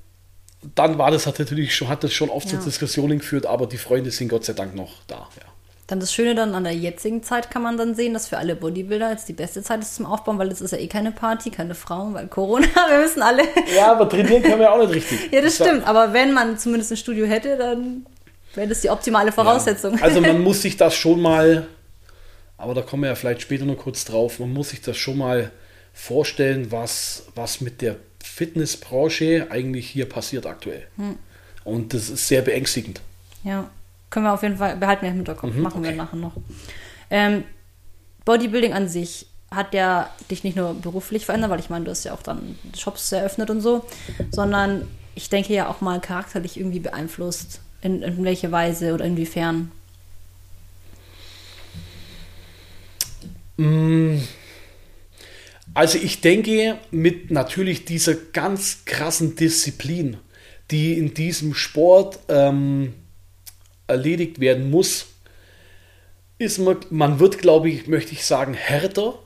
dann war das halt natürlich schon, hat das schon oft Ja. zu Diskussionen geführt, aber die Freunde sind Gott sei Dank noch da. Ja. Dann das Schöne dann an der jetzigen Zeit kann man dann sehen, dass für alle Bodybuilder jetzt die beste Zeit ist zum Aufbauen, weil es ist ja eh keine Party, keine Frauen, weil Corona, wir wissen alle. ja, aber trainieren können wir auch nicht richtig. Ja, das stimmt. Aber wenn man zumindest ein Studio hätte, dann wäre das die optimale Voraussetzung. Ja. Also man muss sich das schon mal, aber da kommen wir ja vielleicht später noch kurz drauf, man muss sich das schon mal vorstellen, was, was mit der Fitnessbranche eigentlich hier passiert aktuell. Hm. Und das ist sehr beängstigend. Ja, können wir auf jeden Fall, behalten wir im Hinterkopf, Mhm, machen wir okay. nachher noch. Ähm, Bodybuilding an sich hat ja dich nicht nur beruflich verändert, weil ich meine, du hast ja auch dann Shops eröffnet und so, sondern ich denke ja auch mal charakterlich irgendwie beeinflusst. In, in welche Weise oder inwiefern? Also ich denke, mit natürlich dieser ganz krassen Disziplin, die in diesem Sport ähm, erledigt werden muss, ist man, man wird, glaube ich, möchte ich sagen, härter.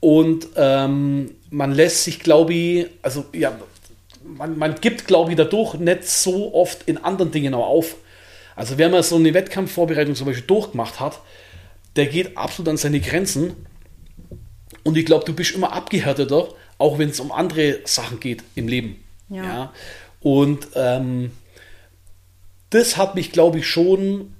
Und ähm, man lässt sich, glaube ich, also ja, man, man gibt, glaube ich, dadurch nicht so oft in anderen Dingen auch auf. Also wer mal so eine Wettkampfvorbereitung zum Beispiel durchgemacht hat, der geht absolut an seine Grenzen. Und ich glaube, du bist immer abgehärteter, auch wenn es um andere Sachen geht im Leben. Ja. Und ähm, das hat mich, glaube ich, schon,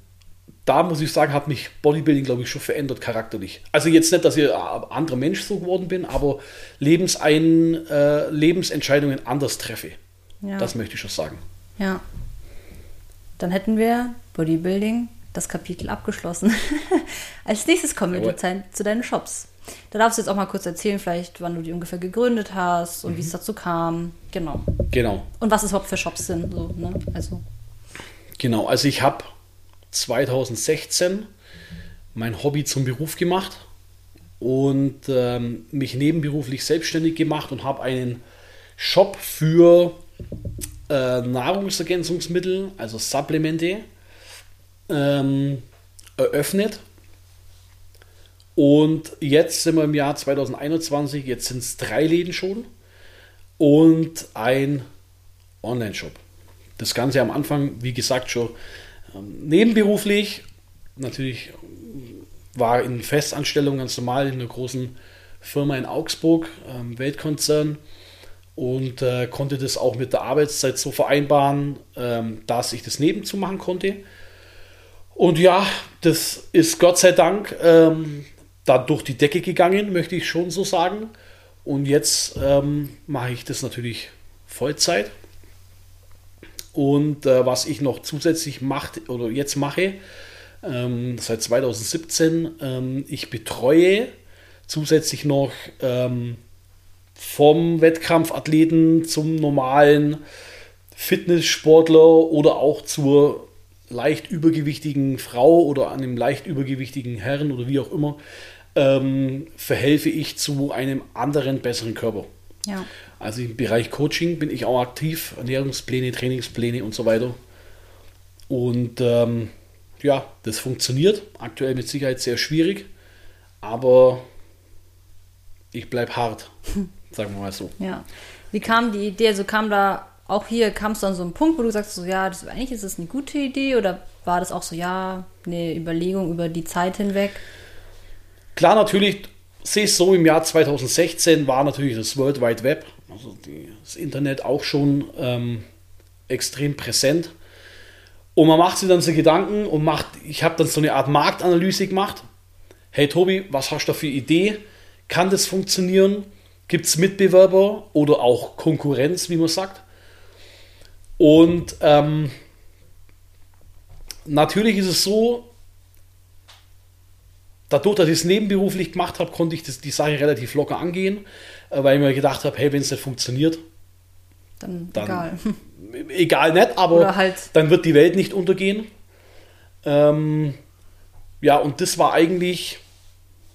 da muss ich sagen, hat mich Bodybuilding, glaube ich, schon verändert charakterlich. Also jetzt nicht, dass ich ein anderer Mensch so geworden bin, aber Lebensein, äh, Lebensentscheidungen anders treffe. Ja. Das möchte ich schon sagen. Ja. Dann hätten wir Bodybuilding, das Kapitel abgeschlossen. Als nächstes kommen wir Jawohl. zu, deinen Shops. Da darfst du jetzt auch mal kurz erzählen, vielleicht, wann du die ungefähr gegründet hast und wie es dazu kam. Genau. Genau. Und was es überhaupt für Shops sind. So, ne? Also, Genau, also ich habe 2016 mein Hobby zum Beruf gemacht und ähm, mich nebenberuflich selbstständig gemacht und habe einen Shop für äh, Nahrungsergänzungsmittel, also Supplemente, ähm, eröffnet. Und jetzt sind wir im Jahr 2021, jetzt sind es drei Läden schon und ein Online-Shop. Das Ganze am Anfang, wie gesagt, schon ähm, nebenberuflich. Natürlich war in Festanstellung ganz normal in einer großen Firma in Augsburg, ähm, Weltkonzern, und äh, konnte das auch mit der Arbeitszeit so vereinbaren, ähm, dass ich das nebenzu machen konnte. Und ja, das ist Gott sei Dank ähm, da durch die Decke gegangen, möchte ich schon so sagen. Und jetzt ähm, mache ich das natürlich Vollzeit. Und äh, was ich noch zusätzlich macht oder jetzt mache, ähm, seit 2017, ähm, ich betreue zusätzlich noch ähm, vom Wettkampfathleten zum normalen Fitnesssportler oder auch zur leicht übergewichtigen Frau oder einem leicht übergewichtigen Herrn oder wie auch immer, ähm, verhelfe ich zu einem anderen, besseren Körper. Ja. Also im Bereich Coaching bin ich auch aktiv, Ernährungspläne, Trainingspläne und so weiter. Und ähm, ja, das funktioniert. Aktuell mit Sicherheit sehr schwierig, aber ich bleibe hart, sagen wir mal so. Ja. Wie kam die Idee? Also kam da auch hier, kam es dann so ein Punkt, wo du sagst, so, ja, das, eigentlich ist das eine gute Idee oder war das auch so, ja, eine Überlegung über die Zeit hinweg? Klar, natürlich sehe es so, im Jahr 2016 war natürlich das World Wide Web also die, das Internet auch schon ähm, extrem präsent. Und man macht sich dann so Gedanken und macht, ich habe dann so eine Art Marktanalyse gemacht. Hey Tobi, was hast du da für Idee? Kann das funktionieren? Gibt es Mitbewerber oder auch Konkurrenz, wie man sagt? Und ähm, natürlich ist es so, dadurch, dass ich es nebenberuflich gemacht habe, konnte ich das, die Sache relativ locker angehen, äh, weil ich mir gedacht habe, hey, wenn es nicht funktioniert, Dann, dann egal. egal nicht, aber halt- dann wird die Welt nicht untergehen. Ähm, ja, und das war eigentlich,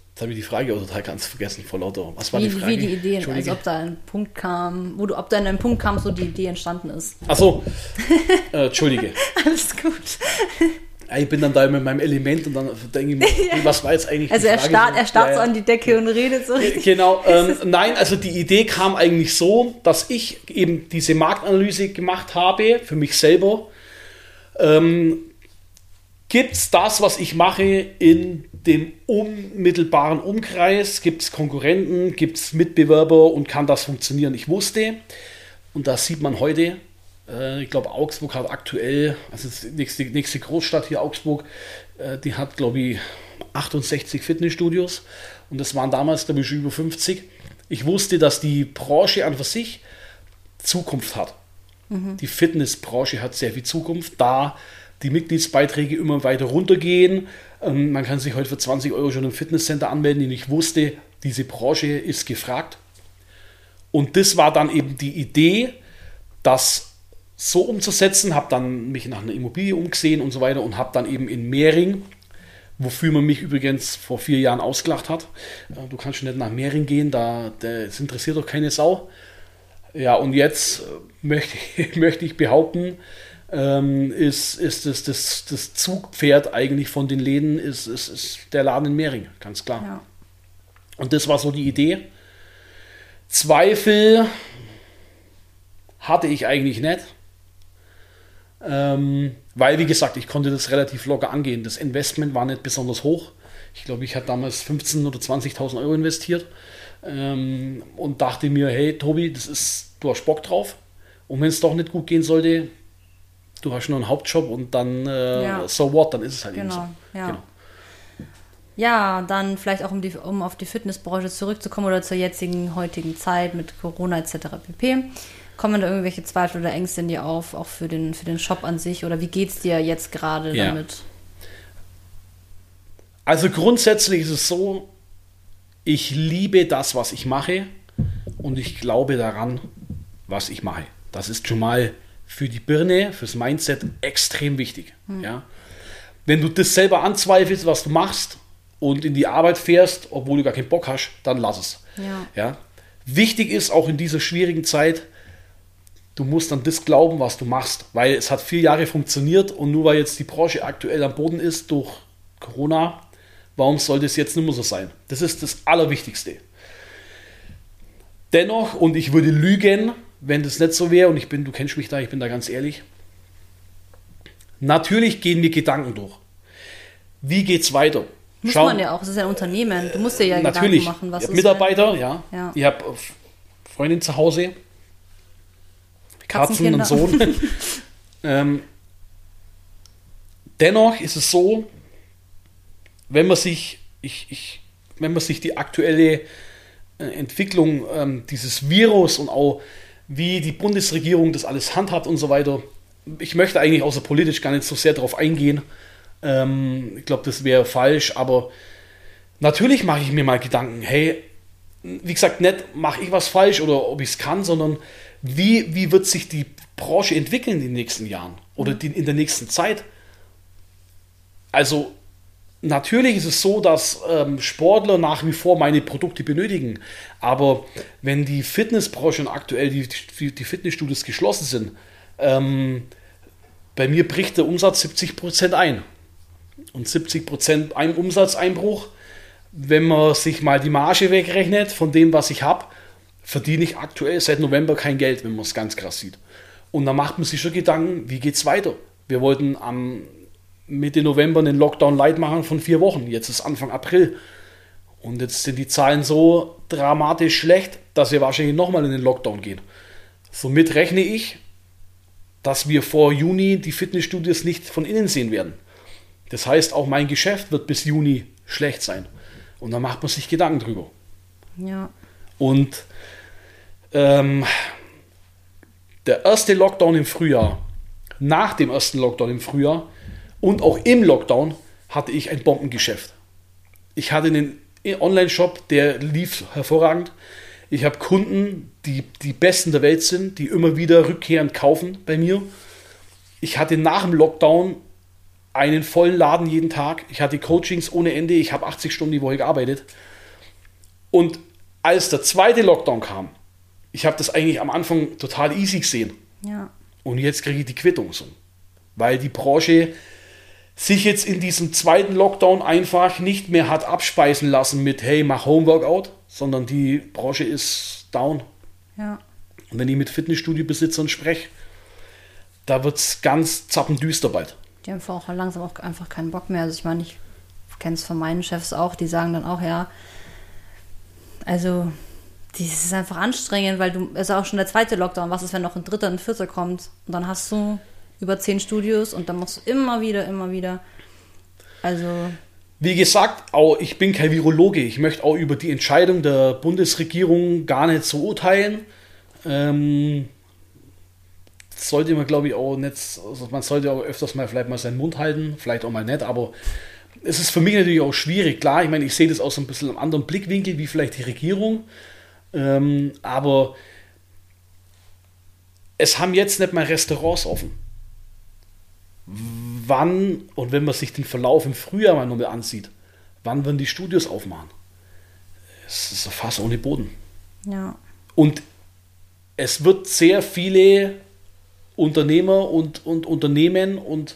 jetzt habe ich die Frage auch total ganz vergessen vor lauter. Was war Wie, die Frage? wie die Ideen, also ob da ein Punkt kam, wo du, ob da an einem Punkt kamst, wo die Idee entstanden ist. Achso, äh, Entschuldige. Alles gut. Ja, Ich bin dann da mit meinem Element und dann denke ich mir, was war jetzt eigentlich Also er starrt, er starrt Ja, so an die Decke und redet so richtig. Genau, ähm, nein, also die Idee kam eigentlich so, dass ich eben diese Marktanalyse gemacht habe für mich selber. Ähm, Gibt es das, was ich mache, in dem unmittelbaren Umkreis? Gibt es Konkurrenten? Gibt es Mitbewerber und kann das funktionieren? Ich wusste, und das sieht man heute, äh, ich glaube, Augsburg hat aktuell, also die nächste, nächste Großstadt hier, Augsburg, äh, die hat, glaube ich, 68 Fitnessstudios und das waren damals, glaube ich, schon über 50. Ich wusste, dass die Branche an für sich Zukunft hat. Die Fitnessbranche hat sehr viel Zukunft, da die Mitgliedsbeiträge immer weiter runtergehen. Ähm, man kann sich heute für 20 Euro schon im Fitnesscenter anmelden, und ich wusste, diese Branche ist gefragt. Und das war dann eben die Idee, das so umzusetzen, habe dann mich nach einer Immobilie umgesehen und so weiter und habe dann eben in Mehring, wofür man mich übrigens vor vier Jahren ausgelacht hat, äh, du kannst schon nicht nach Mehring gehen, da das interessiert doch keine Sau. Ja, und jetzt äh, möchte, ich- möchte ich behaupten, ähm, ist, ist das, das, das Zugpferd eigentlich von den Läden, ist, ist, ist der Laden in Mehring, ganz klar. Ja. Und das war so die Idee. Zweifel hatte ich eigentlich nicht. Ähm, weil, wie gesagt, ich konnte das relativ locker angehen. Das Investment war nicht besonders hoch. Ich glaube, ich hatte damals 15.000 oder 20.000 Euro investiert ähm, und dachte mir, hey Tobi, das ist, du hast Bock drauf. Und wenn es doch nicht gut gehen sollte, du hast nur einen Hauptjob und dann äh, Ja. so what, dann ist es halt eben Genau, so. ja. Ja, dann vielleicht auch um, die, um auf die Fitnessbranche zurückzukommen oder zur jetzigen, heutigen Zeit mit Corona etc. pp. Kommen da irgendwelche Zweifel oder Ängste in dir auf, auch für den, für den Shop an sich? Oder wie geht es dir jetzt gerade Ja. damit? Also grundsätzlich ist es so, ich liebe das, was ich mache und ich glaube daran, was ich mache. Das ist schon mal für die Birne, fürs Mindset extrem wichtig. Ja? Wenn du das selber anzweifelst, was du machst und in die Arbeit fährst, obwohl du gar keinen Bock hast, dann lass es. Ja. Ja? Wichtig ist auch in dieser schwierigen Zeit, du musst an das glauben, was du machst, weil es hat vier Jahre funktioniert und nur weil jetzt die Branche aktuell am Boden ist durch Corona, warum soll das jetzt nicht mehr so sein? Das ist das Allerwichtigste. Dennoch, und ich würde lügen, wenn das nicht so wäre, und ich bin, du kennst mich da, ich bin da ganz ehrlich, natürlich gehen mir Gedanken durch. Wie geht's weiter? Muss Schau- man ja auch, es ist ja ein Unternehmen. Du musst dir ja Natürlich. Gedanken machen, was ich ist, Mitarbeiter, ja. Ja. Ich habe Freundin zu Hause, Katzen und. Sohn. ähm, dennoch ist es so, wenn man sich, ich, ich, wenn man sich die aktuelle äh, Entwicklung ähm, dieses Virus und auch wie die Bundesregierung das alles handhabt und so weiter, ich möchte eigentlich außer politisch gar nicht so sehr darauf eingehen. Ähm, ich glaube, das wäre falsch, aber natürlich mache ich mir mal Gedanken, hey, wie gesagt, nicht mache ich was falsch oder ob ich es kann, sondern wie, wie wird sich die Branche entwickeln in den nächsten Jahren oder die, in der nächsten Zeit? Also natürlich ist es so, dass ähm, Sportler nach wie vor meine Produkte benötigen, aber wenn die Fitnessbranche und aktuell die, die, die Fitnessstudios geschlossen sind, ähm, bei mir bricht der Umsatz 70% ein. Und 70% ein Umsatzeinbruch, wenn man sich mal die Marge wegrechnet von dem, was ich habe, verdiene ich aktuell seit November kein Geld, wenn man es ganz krass sieht. Und dann macht man sich schon Gedanken, wie geht es weiter? Wir wollten am Mitte November einen Lockdown light machen von vier Wochen. Jetzt ist Anfang April. Und jetzt sind die Zahlen so dramatisch schlecht, dass wir wahrscheinlich nochmal in den Lockdown gehen. Somit rechne ich, dass wir vor Juni die Fitnessstudios nicht von innen sehen werden. Das heißt, auch mein Geschäft wird bis Juni schlecht sein. Und da macht man sich Gedanken drüber. Ja. Und ähm, der erste Lockdown im Frühjahr, nach dem ersten Lockdown im Frühjahr und auch im Lockdown hatte ich ein Bombengeschäft. Ich hatte einen Online-Shop, der lief hervorragend. Ich habe Kunden, die die besten der Welt sind, die immer wieder rückkehrend kaufen bei mir. Ich hatte nach dem Lockdown einen vollen Laden jeden Tag. Ich hatte Coachings ohne Ende. Ich habe 80 Stunden die Woche gearbeitet. Und als der zweite Lockdown kam, ich habe das eigentlich am Anfang total easy gesehen. Ja. Und jetzt kriege ich die Quittung so. Weil die Branche sich jetzt in diesem zweiten Lockdown einfach nicht mehr hat abspeisen lassen mit, hey, mach Homeworkout, sondern die Branche ist down. Ja. Und wenn ich mit Fitnessstudio-Besitzern spreche, da wird es ganz zappendüster bald. Die haben auch langsam auch einfach keinen Bock mehr. Also ich meine, ich kenne es von meinen Chefs auch, die sagen dann auch, ja, also das ist einfach anstrengend, weil du, es ist auch schon der zweite Lockdown, was ist, wenn noch ein dritter, ein vierter kommt? Und dann hast du über zehn Studios und dann musst du immer wieder, immer wieder. Also. Wie gesagt, auch ich bin kein Virologe. Ich möchte auch über die Entscheidung der Bundesregierung gar nicht so urteilen. Ähm, sollte man, glaube ich, auch nicht, also man sollte auch öfters mal vielleicht mal seinen Mund halten, vielleicht auch mal nicht, aber es ist für mich natürlich auch schwierig. Klar, ich meine, ich sehe das aus so ein bisschen einem anderen Blickwinkel, wie vielleicht die Regierung. Ähm, aber es haben jetzt nicht mal Restaurants offen. Wann, und wenn man sich den Verlauf im Frühjahr mal nochmal ansieht, wann werden die Studios aufmachen? Es ist fast ohne Boden. Ja. Und es wird sehr viele Unternehmer und, und Unternehmen und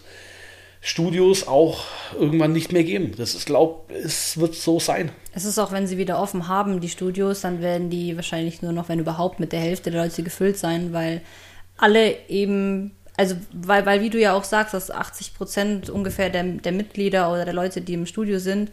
Studios auch irgendwann nicht mehr geben. Das ist, glaube es wird so sein. Es ist auch, wenn sie wieder offen haben, die Studios, dann werden die wahrscheinlich nur noch, wenn überhaupt, mit der Hälfte der Leute gefüllt sein, weil alle eben, also weil, weil wie du ja auch sagst, dass 80 Prozent ungefähr der, der Mitglieder oder der Leute, die im Studio sind,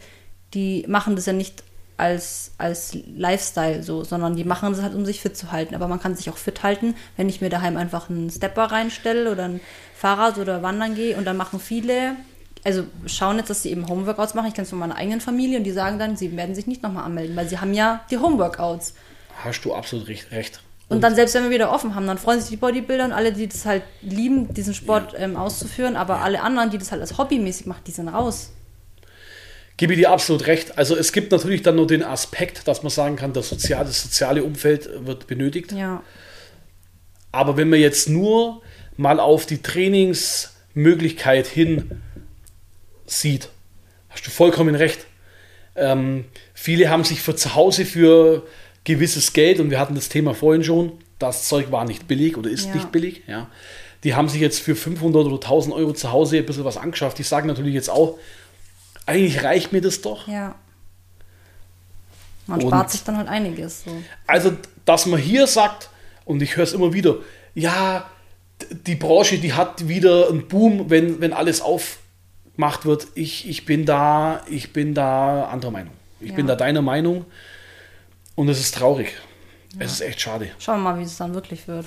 die machen das ja nicht als, als Lifestyle so, sondern die machen das halt, um sich fit zu halten. Aber man kann sich auch fit halten, wenn ich mir daheim einfach einen Stepper reinstelle oder ein Fahrrad oder wandern gehe und dann machen viele, also schauen jetzt, dass sie eben Homeworkouts machen. Ich kenne es von meiner eigenen Familie und die sagen dann, sie werden sich nicht nochmal anmelden, weil sie haben ja die Homeworkouts. Hast du absolut recht. Und, und dann, selbst wenn wir wieder offen haben, dann freuen sich die Bodybuilder und alle, die das halt lieben, diesen Sport ja. ähm, auszuführen. Aber alle anderen, die das halt als hobbymäßig machen, die sind raus gebe ich dir absolut recht. Also es gibt natürlich dann nur den Aspekt, dass man sagen kann, das soziale, das soziale Umfeld wird benötigt. Ja. Aber wenn man jetzt nur mal auf die Trainingsmöglichkeit hin sieht, hast du vollkommen recht. Ähm, viele haben sich für zu Hause für gewisses Geld, und wir hatten das Thema vorhin schon, das Zeug war nicht billig oder ist ja. nicht billig, ja. Die haben sich jetzt für 500 oder 1000 Euro zu Hause ein bisschen was angeschafft. Ich sage natürlich jetzt auch, eigentlich reicht mir das doch. Ja. Man und spart sich dann halt einiges. So. Also, dass man hier sagt, und ich höre es immer wieder, ja, die Branche, die hat wieder einen Boom, wenn, wenn alles aufgemacht wird. Ich, ich bin da, ich bin da anderer Meinung. Ich ja. bin da deiner Meinung. Und es ist traurig. Ja. Es ist echt schade. Schauen wir mal, wie es dann wirklich wird.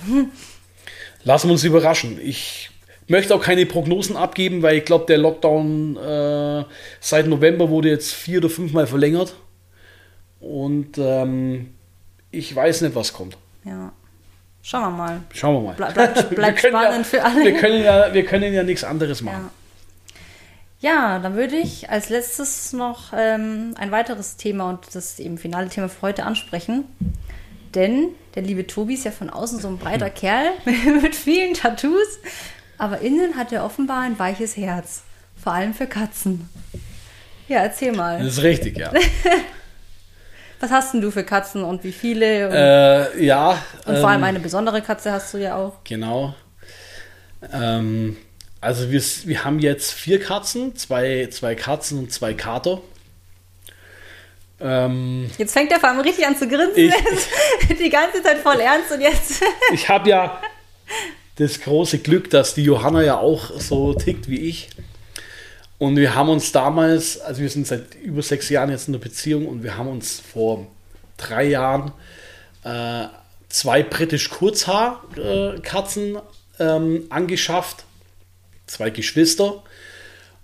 Lassen wir uns überraschen. Ich möchte auch keine Prognosen abgeben, weil ich glaube, der Lockdown äh, seit November wurde jetzt vier oder fünfmal verlängert. Und ähm, ich weiß nicht, was kommt. Ja. Schauen wir mal. Schauen wir mal. Ble bleibt bleib spannend ja, für alle. Wir können ja, wir können ja nichts anderes machen. Ja. ja dann würde ich als letztes noch ähm, ein weiteres Thema und das eben finale Thema für heute ansprechen. Denn der liebe Tobi ist ja von außen so ein breiter. Kerl mit vielen Tattoos. Aber innen hat er offenbar ein weiches Herz. Vor allem für Katzen. Ja, erzähl mal. Das ist richtig, ja. Was hast denn du für Katzen und wie viele? Und, äh, ja. Und vor allem ähm, eine besondere Katze hast du ja auch. Genau. Ähm, also wir, wir haben jetzt vier Katzen, zwei, zwei Katzen und zwei Kater. Ähm, jetzt fängt er vor allem richtig an zu grinsen. Ich, die ganze Zeit voll ernst und jetzt. ich habe ja, das große Glück, dass die Johanna ja auch so tickt wie ich. Und wir haben uns damals, also wir sind seit über sechs Jahren jetzt in der Beziehung und wir haben uns vor drei Jahren äh, zwei britisch Kurzhaarkatzen äh, ähm, angeschafft, zwei Geschwister.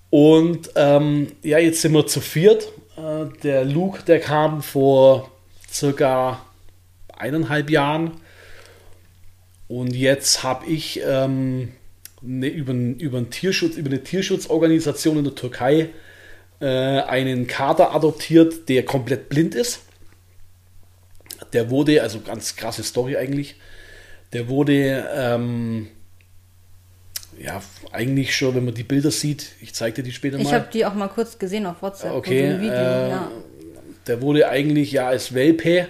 Und ähm, ja, jetzt sind wir zu viert. Äh, der Luke, der kam vor circa eineinhalb Jahren. Und jetzt habe ich ähm, ne, über, über, einen Tierschutz, über eine Tierschutzorganisation in der Türkei äh, einen Kater adoptiert, der komplett blind ist. Der wurde, also ganz krasse Story eigentlich, der wurde ähm, ja, eigentlich schon, wenn man die Bilder sieht, ich zeige dir die später mal. Ich habe die auch mal kurz gesehen auf WhatsApp. Okay, Video, äh, ja. der wurde eigentlich ja als Welpe,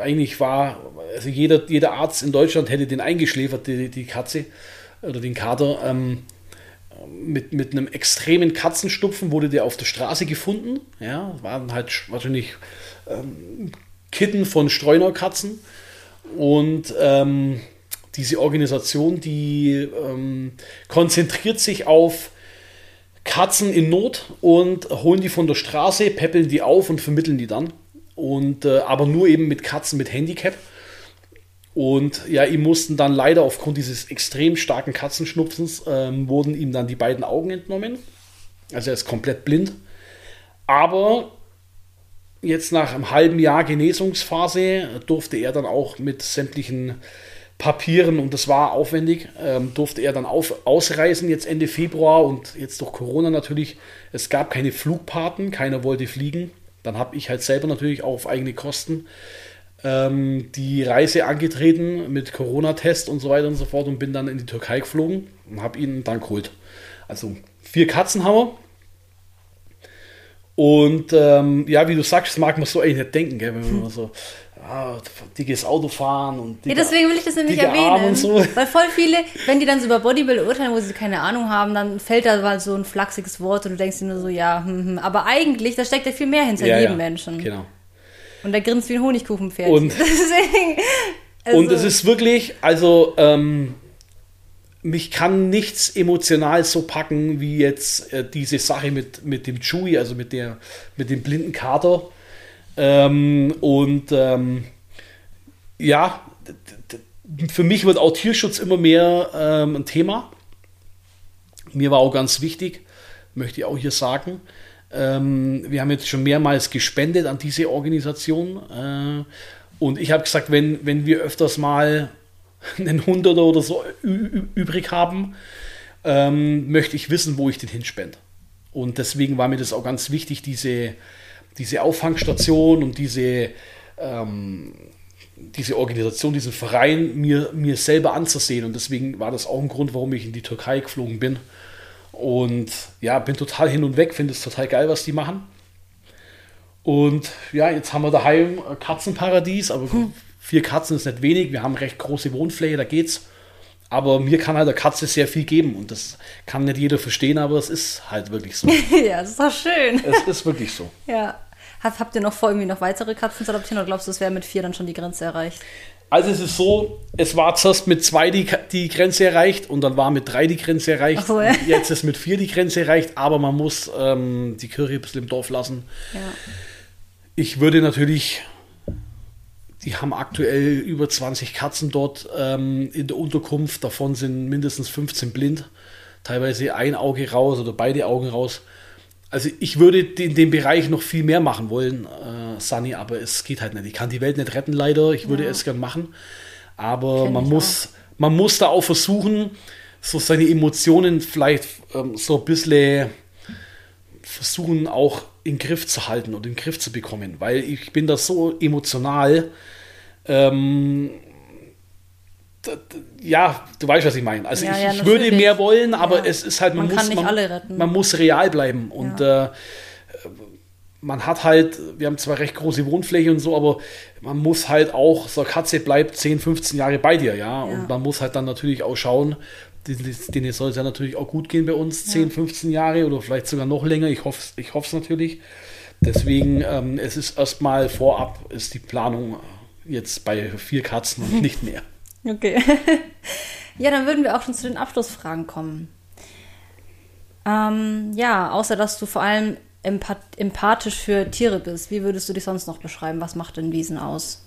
eigentlich war, also jeder, jeder Arzt in Deutschland hätte den eingeschläfert, die, die Katze oder den Kater. Ähm, mit, mit einem extremen Katzenstupfen wurde der auf der Straße gefunden. Ja, waren halt wahrscheinlich ähm, Kitten von Streunerkatzen. Und ähm, diese Organisation, die ähm, konzentriert sich auf Katzen in Not und holen die von der Straße, peppeln die auf und vermitteln die dann. Und äh, aber nur eben mit Katzen mit Handicap. Und ja, ihm mussten dann leider aufgrund dieses extrem starken Katzenschnupfens ähm, wurden ihm dann die beiden Augen entnommen. Also er ist komplett blind. Aber jetzt nach einem halben Jahr Genesungsphase durfte er dann auch mit sämtlichen Papieren und das war aufwendig, ähm, durfte er dann auf, ausreisen jetzt Ende Februar und jetzt durch Corona natürlich, es gab keine Flugpaten, keiner wollte fliegen. Dann habe ich halt selber natürlich auch auf eigene Kosten ähm, die Reise angetreten mit Corona-Test und so weiter und so fort und bin dann in die Türkei geflogen und habe ihn dann geholt. Also vier Katzen haben wir. Und ähm, ja, wie du sagst, das mag man so eigentlich nicht denken, gell, wenn man so ah, dickes Auto fahren und Ja, deswegen will ich das nämlich erwähnen. So. Weil voll viele, wenn die dann so über Bodybuilder urteilen, wo sie keine Ahnung haben, dann fällt da mal so ein flachsiges Wort und du denkst dir nur so, ja, hm, hm. aber eigentlich, da steckt ja viel mehr hinter ja, jedem ja, Menschen. Genau. Und der grinst wie ein Honigkuchenpferd. Und, deswegen, also. und es ist wirklich, also ähm, mich kann nichts emotional so packen wie jetzt äh, diese Sache mit, mit dem Chewie, also mit, der, mit dem blinden Kater ähm, und ähm, ja, für mich wird auch Tierschutz immer mehr ähm, ein Thema. Mir war auch ganz wichtig, möchte ich auch hier sagen. Ähm, wir haben jetzt schon mehrmals gespendet an diese Organisation. Äh, und ich habe gesagt, wenn, wenn wir öfters mal einen Hunderter oder so übrig haben, ähm, möchte ich wissen, wo ich den hinspende. Und deswegen war mir das auch ganz wichtig, diese, diese Auffangstation und diese, ähm, diese Organisation, diesen Verein mir, mir selber anzusehen. Und deswegen war das auch ein Grund, warum ich in die Türkei geflogen bin. Und ja, bin total hin und weg, finde es total geil, was die machen. Und ja, jetzt haben wir daheim Katzenparadies, aber hm. vier Katzen ist nicht wenig. Wir haben recht große Wohnfläche, da geht's. Aber mir kann halt der Katze sehr viel geben und das kann nicht jeder verstehen, aber es ist halt wirklich so. ja, das ist doch schön. Es ist wirklich so. Ja. Habt ihr noch vor, irgendwie noch weitere Katzen zu adoptieren oder glaubst du, es wäre mit vier dann schon die Grenze erreicht? Also es ist so, es war zuerst mit zwei die, die Grenze erreicht und dann war mit drei die Grenze erreicht. So, ja. Jetzt ist mit vier die Grenze erreicht, aber man muss ähm, die Kirche ein bisschen im Dorf lassen. Ja. Ich würde natürlich, die haben aktuell über 20 Katzen dort ähm, in der Unterkunft, davon sind mindestens 15 blind, teilweise ein Auge raus oder beide Augen raus. Also ich würde in dem Bereich noch viel mehr machen wollen, äh, Sunny, aber es geht halt nicht. Ich kann die Welt nicht retten, leider. Ich würde ja. es gern machen. Aber man muss, man muss da auch versuchen, so seine Emotionen vielleicht ähm, so ein bisschen versuchen auch in den Griff zu halten und in den Griff zu bekommen. Weil ich bin da so emotional. Ähm, ja, du weißt, was ich meine. Also ja, ich, ja, ich würde mehr wollen, aber ja. es ist halt, man, man muss, man, man, muss real bleiben. Und äh, man hat halt, wir haben zwar recht große Wohnfläche und so, aber man muss halt auch, so eine Katze bleibt 10, 15 Jahre bei dir, ja. Und man muss halt dann natürlich auch schauen, denen soll es ja natürlich auch gut gehen bei uns, 10, 15 Jahre oder vielleicht sogar noch länger. Ich hoffe ich es natürlich. Deswegen, ähm, es ist erstmal vorab, ist die Planung jetzt bei vier Katzen und nicht mehr. Okay. ja, dann würden wir auch schon zu den Abschlussfragen kommen. Ähm, ja, außer dass du vor allem empath empathisch für Tiere bist. Wie würdest du dich sonst noch beschreiben? Was macht denn Wiesen aus?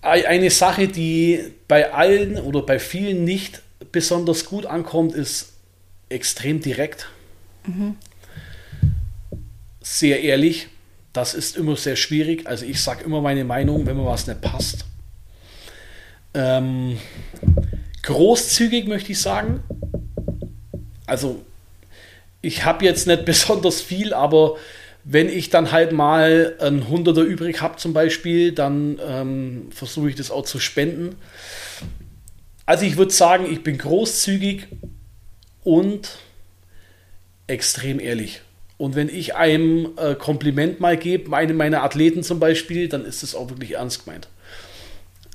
Eine Sache, die bei allen oder bei vielen nicht besonders gut ankommt, ist extrem direkt. Sehr ehrlich. Das ist immer sehr schwierig. Also ich sage immer meine Meinung, wenn mir was nicht passt. Ähm, großzügig möchte ich sagen. Also ich habe jetzt nicht besonders viel, aber wenn ich dann halt mal ein Hunderter übrig habe zum Beispiel, dann ähm, versuche ich das auch zu spenden. Also ich würde sagen, ich bin großzügig und extrem ehrlich. Und wenn ich einem äh, Kompliment mal gebe, einem meiner Athleten zum Beispiel, dann ist es auch wirklich ernst gemeint.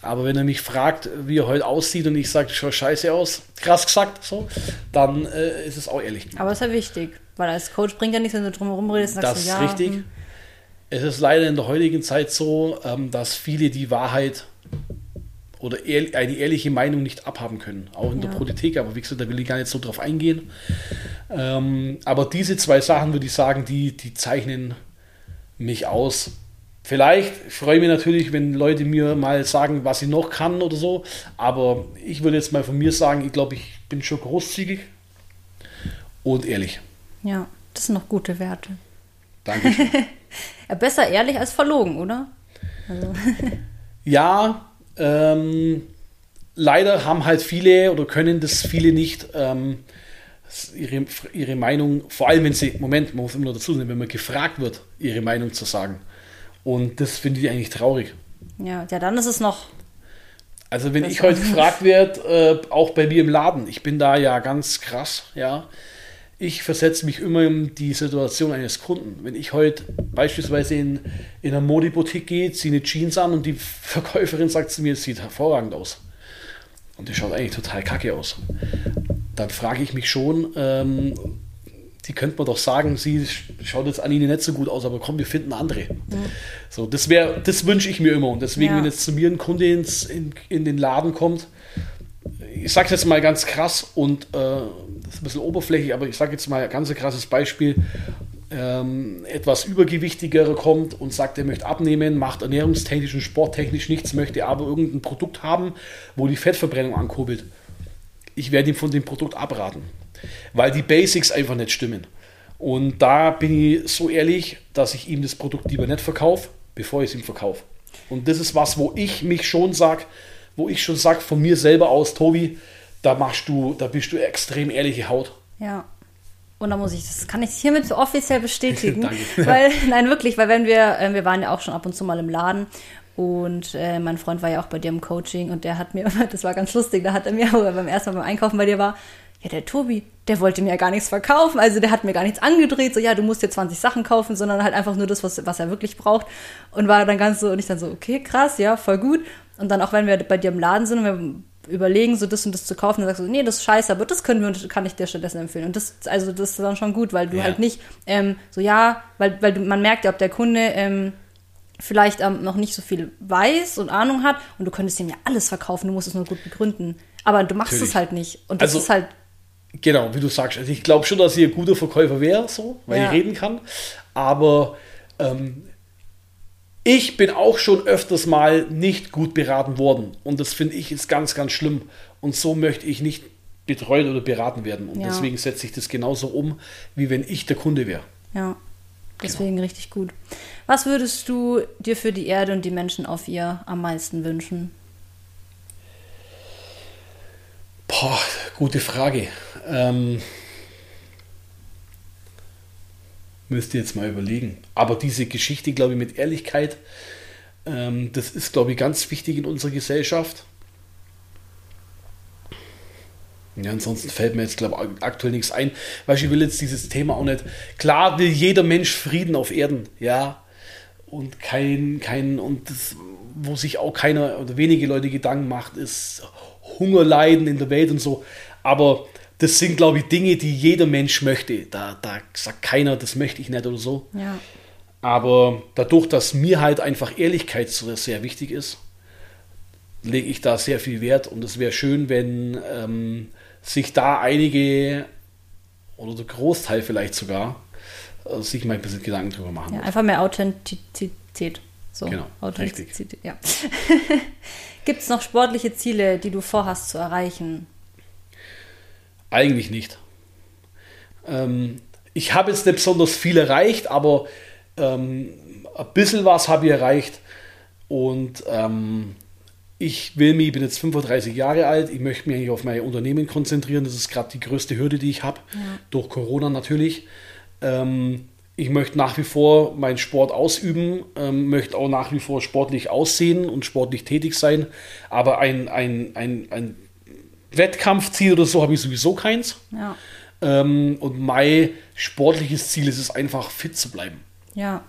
Aber wenn er mich fragt, wie er heute aussieht und ich sage, ich schaue scheiße aus, krass gesagt, so, dann äh, ist es auch ehrlich. Aber es ist ja wichtig, weil als Coach bringt ja nichts, wenn du drum herum redest Das ist ja, richtig. hm. Es ist leider in der heutigen Zeit so, ähm, dass viele die Wahrheit oder eine ehrliche Meinung nicht abhaben können. Auch in der Ja. Politik, aber wie gesagt, da will ich gar nicht so drauf eingehen. Ähm, aber diese zwei Sachen, würde ich sagen, die, die zeichnen mich aus. Vielleicht freue ich mich natürlich, wenn Leute mir mal sagen, was ich noch kann oder so. Aber ich würde jetzt mal von mir sagen, ich glaube, ich bin schon großzügig und ehrlich. Ja, das sind noch gute Werte. Danke. Ja, besser ehrlich als verlogen, oder? Also, Ja, ähm, leider haben halt viele oder können das viele nicht ähm, ihre, ihre Meinung, vor allem wenn sie, Moment, man muss immer noch dazu sagen, wenn man gefragt wird, ihre Meinung zu sagen. Und das finde ich eigentlich traurig. ja, ja, dann ist es noch. Also wenn ich heute gefragt werde, äh, auch bei mir im Laden, ich bin da ja ganz krass, ja. Ich versetze mich immer in die Situation eines Kunden. Wenn ich heute beispielsweise in, in eine Modeboutique gehe, ziehe eine Jeans an und die Verkäuferin sagt zu mir, es sieht hervorragend aus. Und die schaut eigentlich total kacke aus. Dann frage ich mich schon, ähm, die könnte man doch sagen, sie sch- schaut jetzt an Ihnen nicht so gut aus, aber komm, wir finden andere. So, das wäre, das wünsche ich mir immer. Und deswegen, Ja. wenn jetzt zu mir ein Kunde ins, in, in den Laden kommt, ich sage jetzt mal ganz krass und äh, das ist ein bisschen oberflächlich, aber ich sage jetzt mal ein ganz krasses Beispiel. Ähm, etwas übergewichtigerer kommt und sagt, er möchte abnehmen, macht ernährungstechnisch und sporttechnisch nichts, möchte aber irgendein Produkt haben, wo die Fettverbrennung ankurbelt. Ich werde ihm von dem Produkt abraten, weil die Basics einfach nicht stimmen. Und da bin ich so ehrlich, dass ich ihm das Produkt lieber nicht verkaufe, bevor ich es ihm verkaufe. Und das ist was, wo ich mich schon sage, wo ich schon sage von mir selber aus, Tobi, da machst du, da bist du extrem ehrliche Haut. Ja. Und da muss ich, das kann ich hiermit so offiziell bestätigen. Weil, nein, wirklich, weil wenn wir, äh, wir waren ja auch schon ab und zu mal im Laden und äh, mein Freund war ja auch bei dir im Coaching und der hat mir, das war ganz lustig, da hat er mir, wo er beim ersten Mal beim Einkaufen bei dir war, ja, der Tobi, der wollte mir ja gar nichts verkaufen, also der hat mir gar nichts angedreht, so, ja, du musst dir 20 Sachen kaufen, sondern halt einfach nur das, was, was er wirklich braucht und war dann ganz so, und ich dann so, okay, krass, ja, voll gut. Und dann auch, wenn wir bei dir im Laden sind und wir überlegen, so das und das zu kaufen, dann sagst du, nee, das ist scheiße, aber das können wir und kann ich dir stattdessen empfehlen. Und das, also das ist dann schon gut, weil du Ja. halt nicht ähm, so, ja, weil, weil du, man merkt ja, ob der Kunde ähm, vielleicht ähm, noch nicht so viel weiß und Ahnung hat und du könntest ihm ja alles verkaufen, du musst es nur gut begründen. Aber du machst Natürlich. es halt nicht. Und das Also- ist halt, Genau, wie du sagst. Also ich glaube schon, dass ich ein guter Verkäufer wäre, so, weil Ja. ich reden kann. Aber ähm, ich bin auch schon öfters mal nicht gut beraten worden. Und das finde ich ist ganz, ganz schlimm. Und so möchte ich nicht betreut oder beraten werden. Und Ja. deswegen setze ich das genauso um, wie wenn ich der Kunde wäre. ja, deswegen richtig gut. Was würdest du dir für die Erde und die Menschen auf ihr am meisten wünschen? Boah, gute Frage. Ähm, müsst ihr jetzt mal überlegen. Aber diese Geschichte, glaube ich, mit Ehrlichkeit, ähm, das ist, glaube ich, ganz wichtig in unserer Gesellschaft. Ja, ansonsten fällt mir jetzt, glaube ich, aktuell nichts ein. Weil ich will jetzt dieses Thema auch nicht. Klar will jeder Mensch Frieden auf Erden, ja. Und kein, kein, und das, wo sich auch keiner oder wenige Leute Gedanken macht, ist Hungerleiden in der Welt und so. Aber das sind, glaube ich, Dinge, die jeder Mensch möchte. Da, da sagt keiner, das möchte ich nicht oder so. Ja. Aber dadurch, dass mir halt einfach Ehrlichkeit sehr wichtig ist, lege ich da sehr viel Wert und es wäre schön, wenn ähm, sich da einige oder der Großteil vielleicht sogar äh, sich mal ein bisschen Gedanken drüber machen. Ja, einfach mehr Authentizität. So, Genau, Authentizität, ja. Gibt es noch sportliche Ziele, die du vorhast zu erreichen? Eigentlich nicht. Ähm, ich habe jetzt nicht besonders viel erreicht, aber ähm, ein bisschen was habe ich erreicht. Und ähm, ich will mich, ich bin jetzt 35 Jahre alt, ich möchte mich eigentlich auf mein Unternehmen konzentrieren. Das ist gerade die größte Hürde, die ich habe, durch Corona natürlich. Ähm, ich möchte nach wie vor meinen Sport ausüben, ähm, möchte auch nach wie vor sportlich aussehen und sportlich tätig sein. Aber ein, ein, ein, ein Wettkampfziel oder so habe ich sowieso keins. Ja. Ähm, und mein sportliches Ziel ist es einfach, fit zu bleiben. Ja.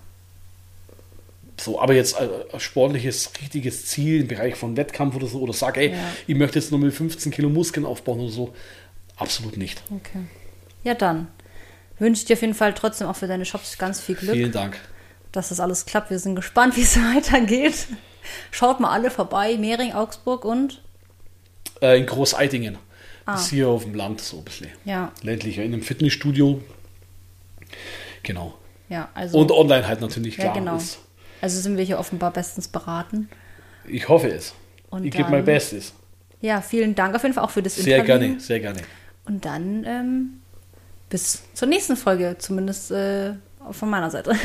So, aber jetzt äh, ein sportliches, richtiges Ziel im Bereich von Wettkampf oder so, oder sag, ey, Ja. ich möchte jetzt nur mit 15 Kilo Muskeln aufbauen oder so, absolut nicht. Okay. Ja, dann wünsche ich dir auf jeden Fall trotzdem auch für deine Shops ganz viel Glück, Vielen Dank. dass das alles klappt. Wir sind gespannt, wie es weitergeht. Schaut mal alle vorbei. Mehring, Augsburg und Äh, in Großeitingen. Ah. Das ist hier auf dem Land so ein bisschen. ja, Ländlicher, in einem Fitnessstudio. Genau. ja, also Und online halt natürlich, ja, klar. genau. ist- Also sind wir hier offenbar bestens beraten. Ich hoffe es. Und ich gebe mein Bestes. Ja, vielen Dank auf jeden Fall auch für das Sehr Interview. gerne, sehr gerne. Und dann ähm, bis zur nächsten Folge, zumindest äh, von meiner Seite.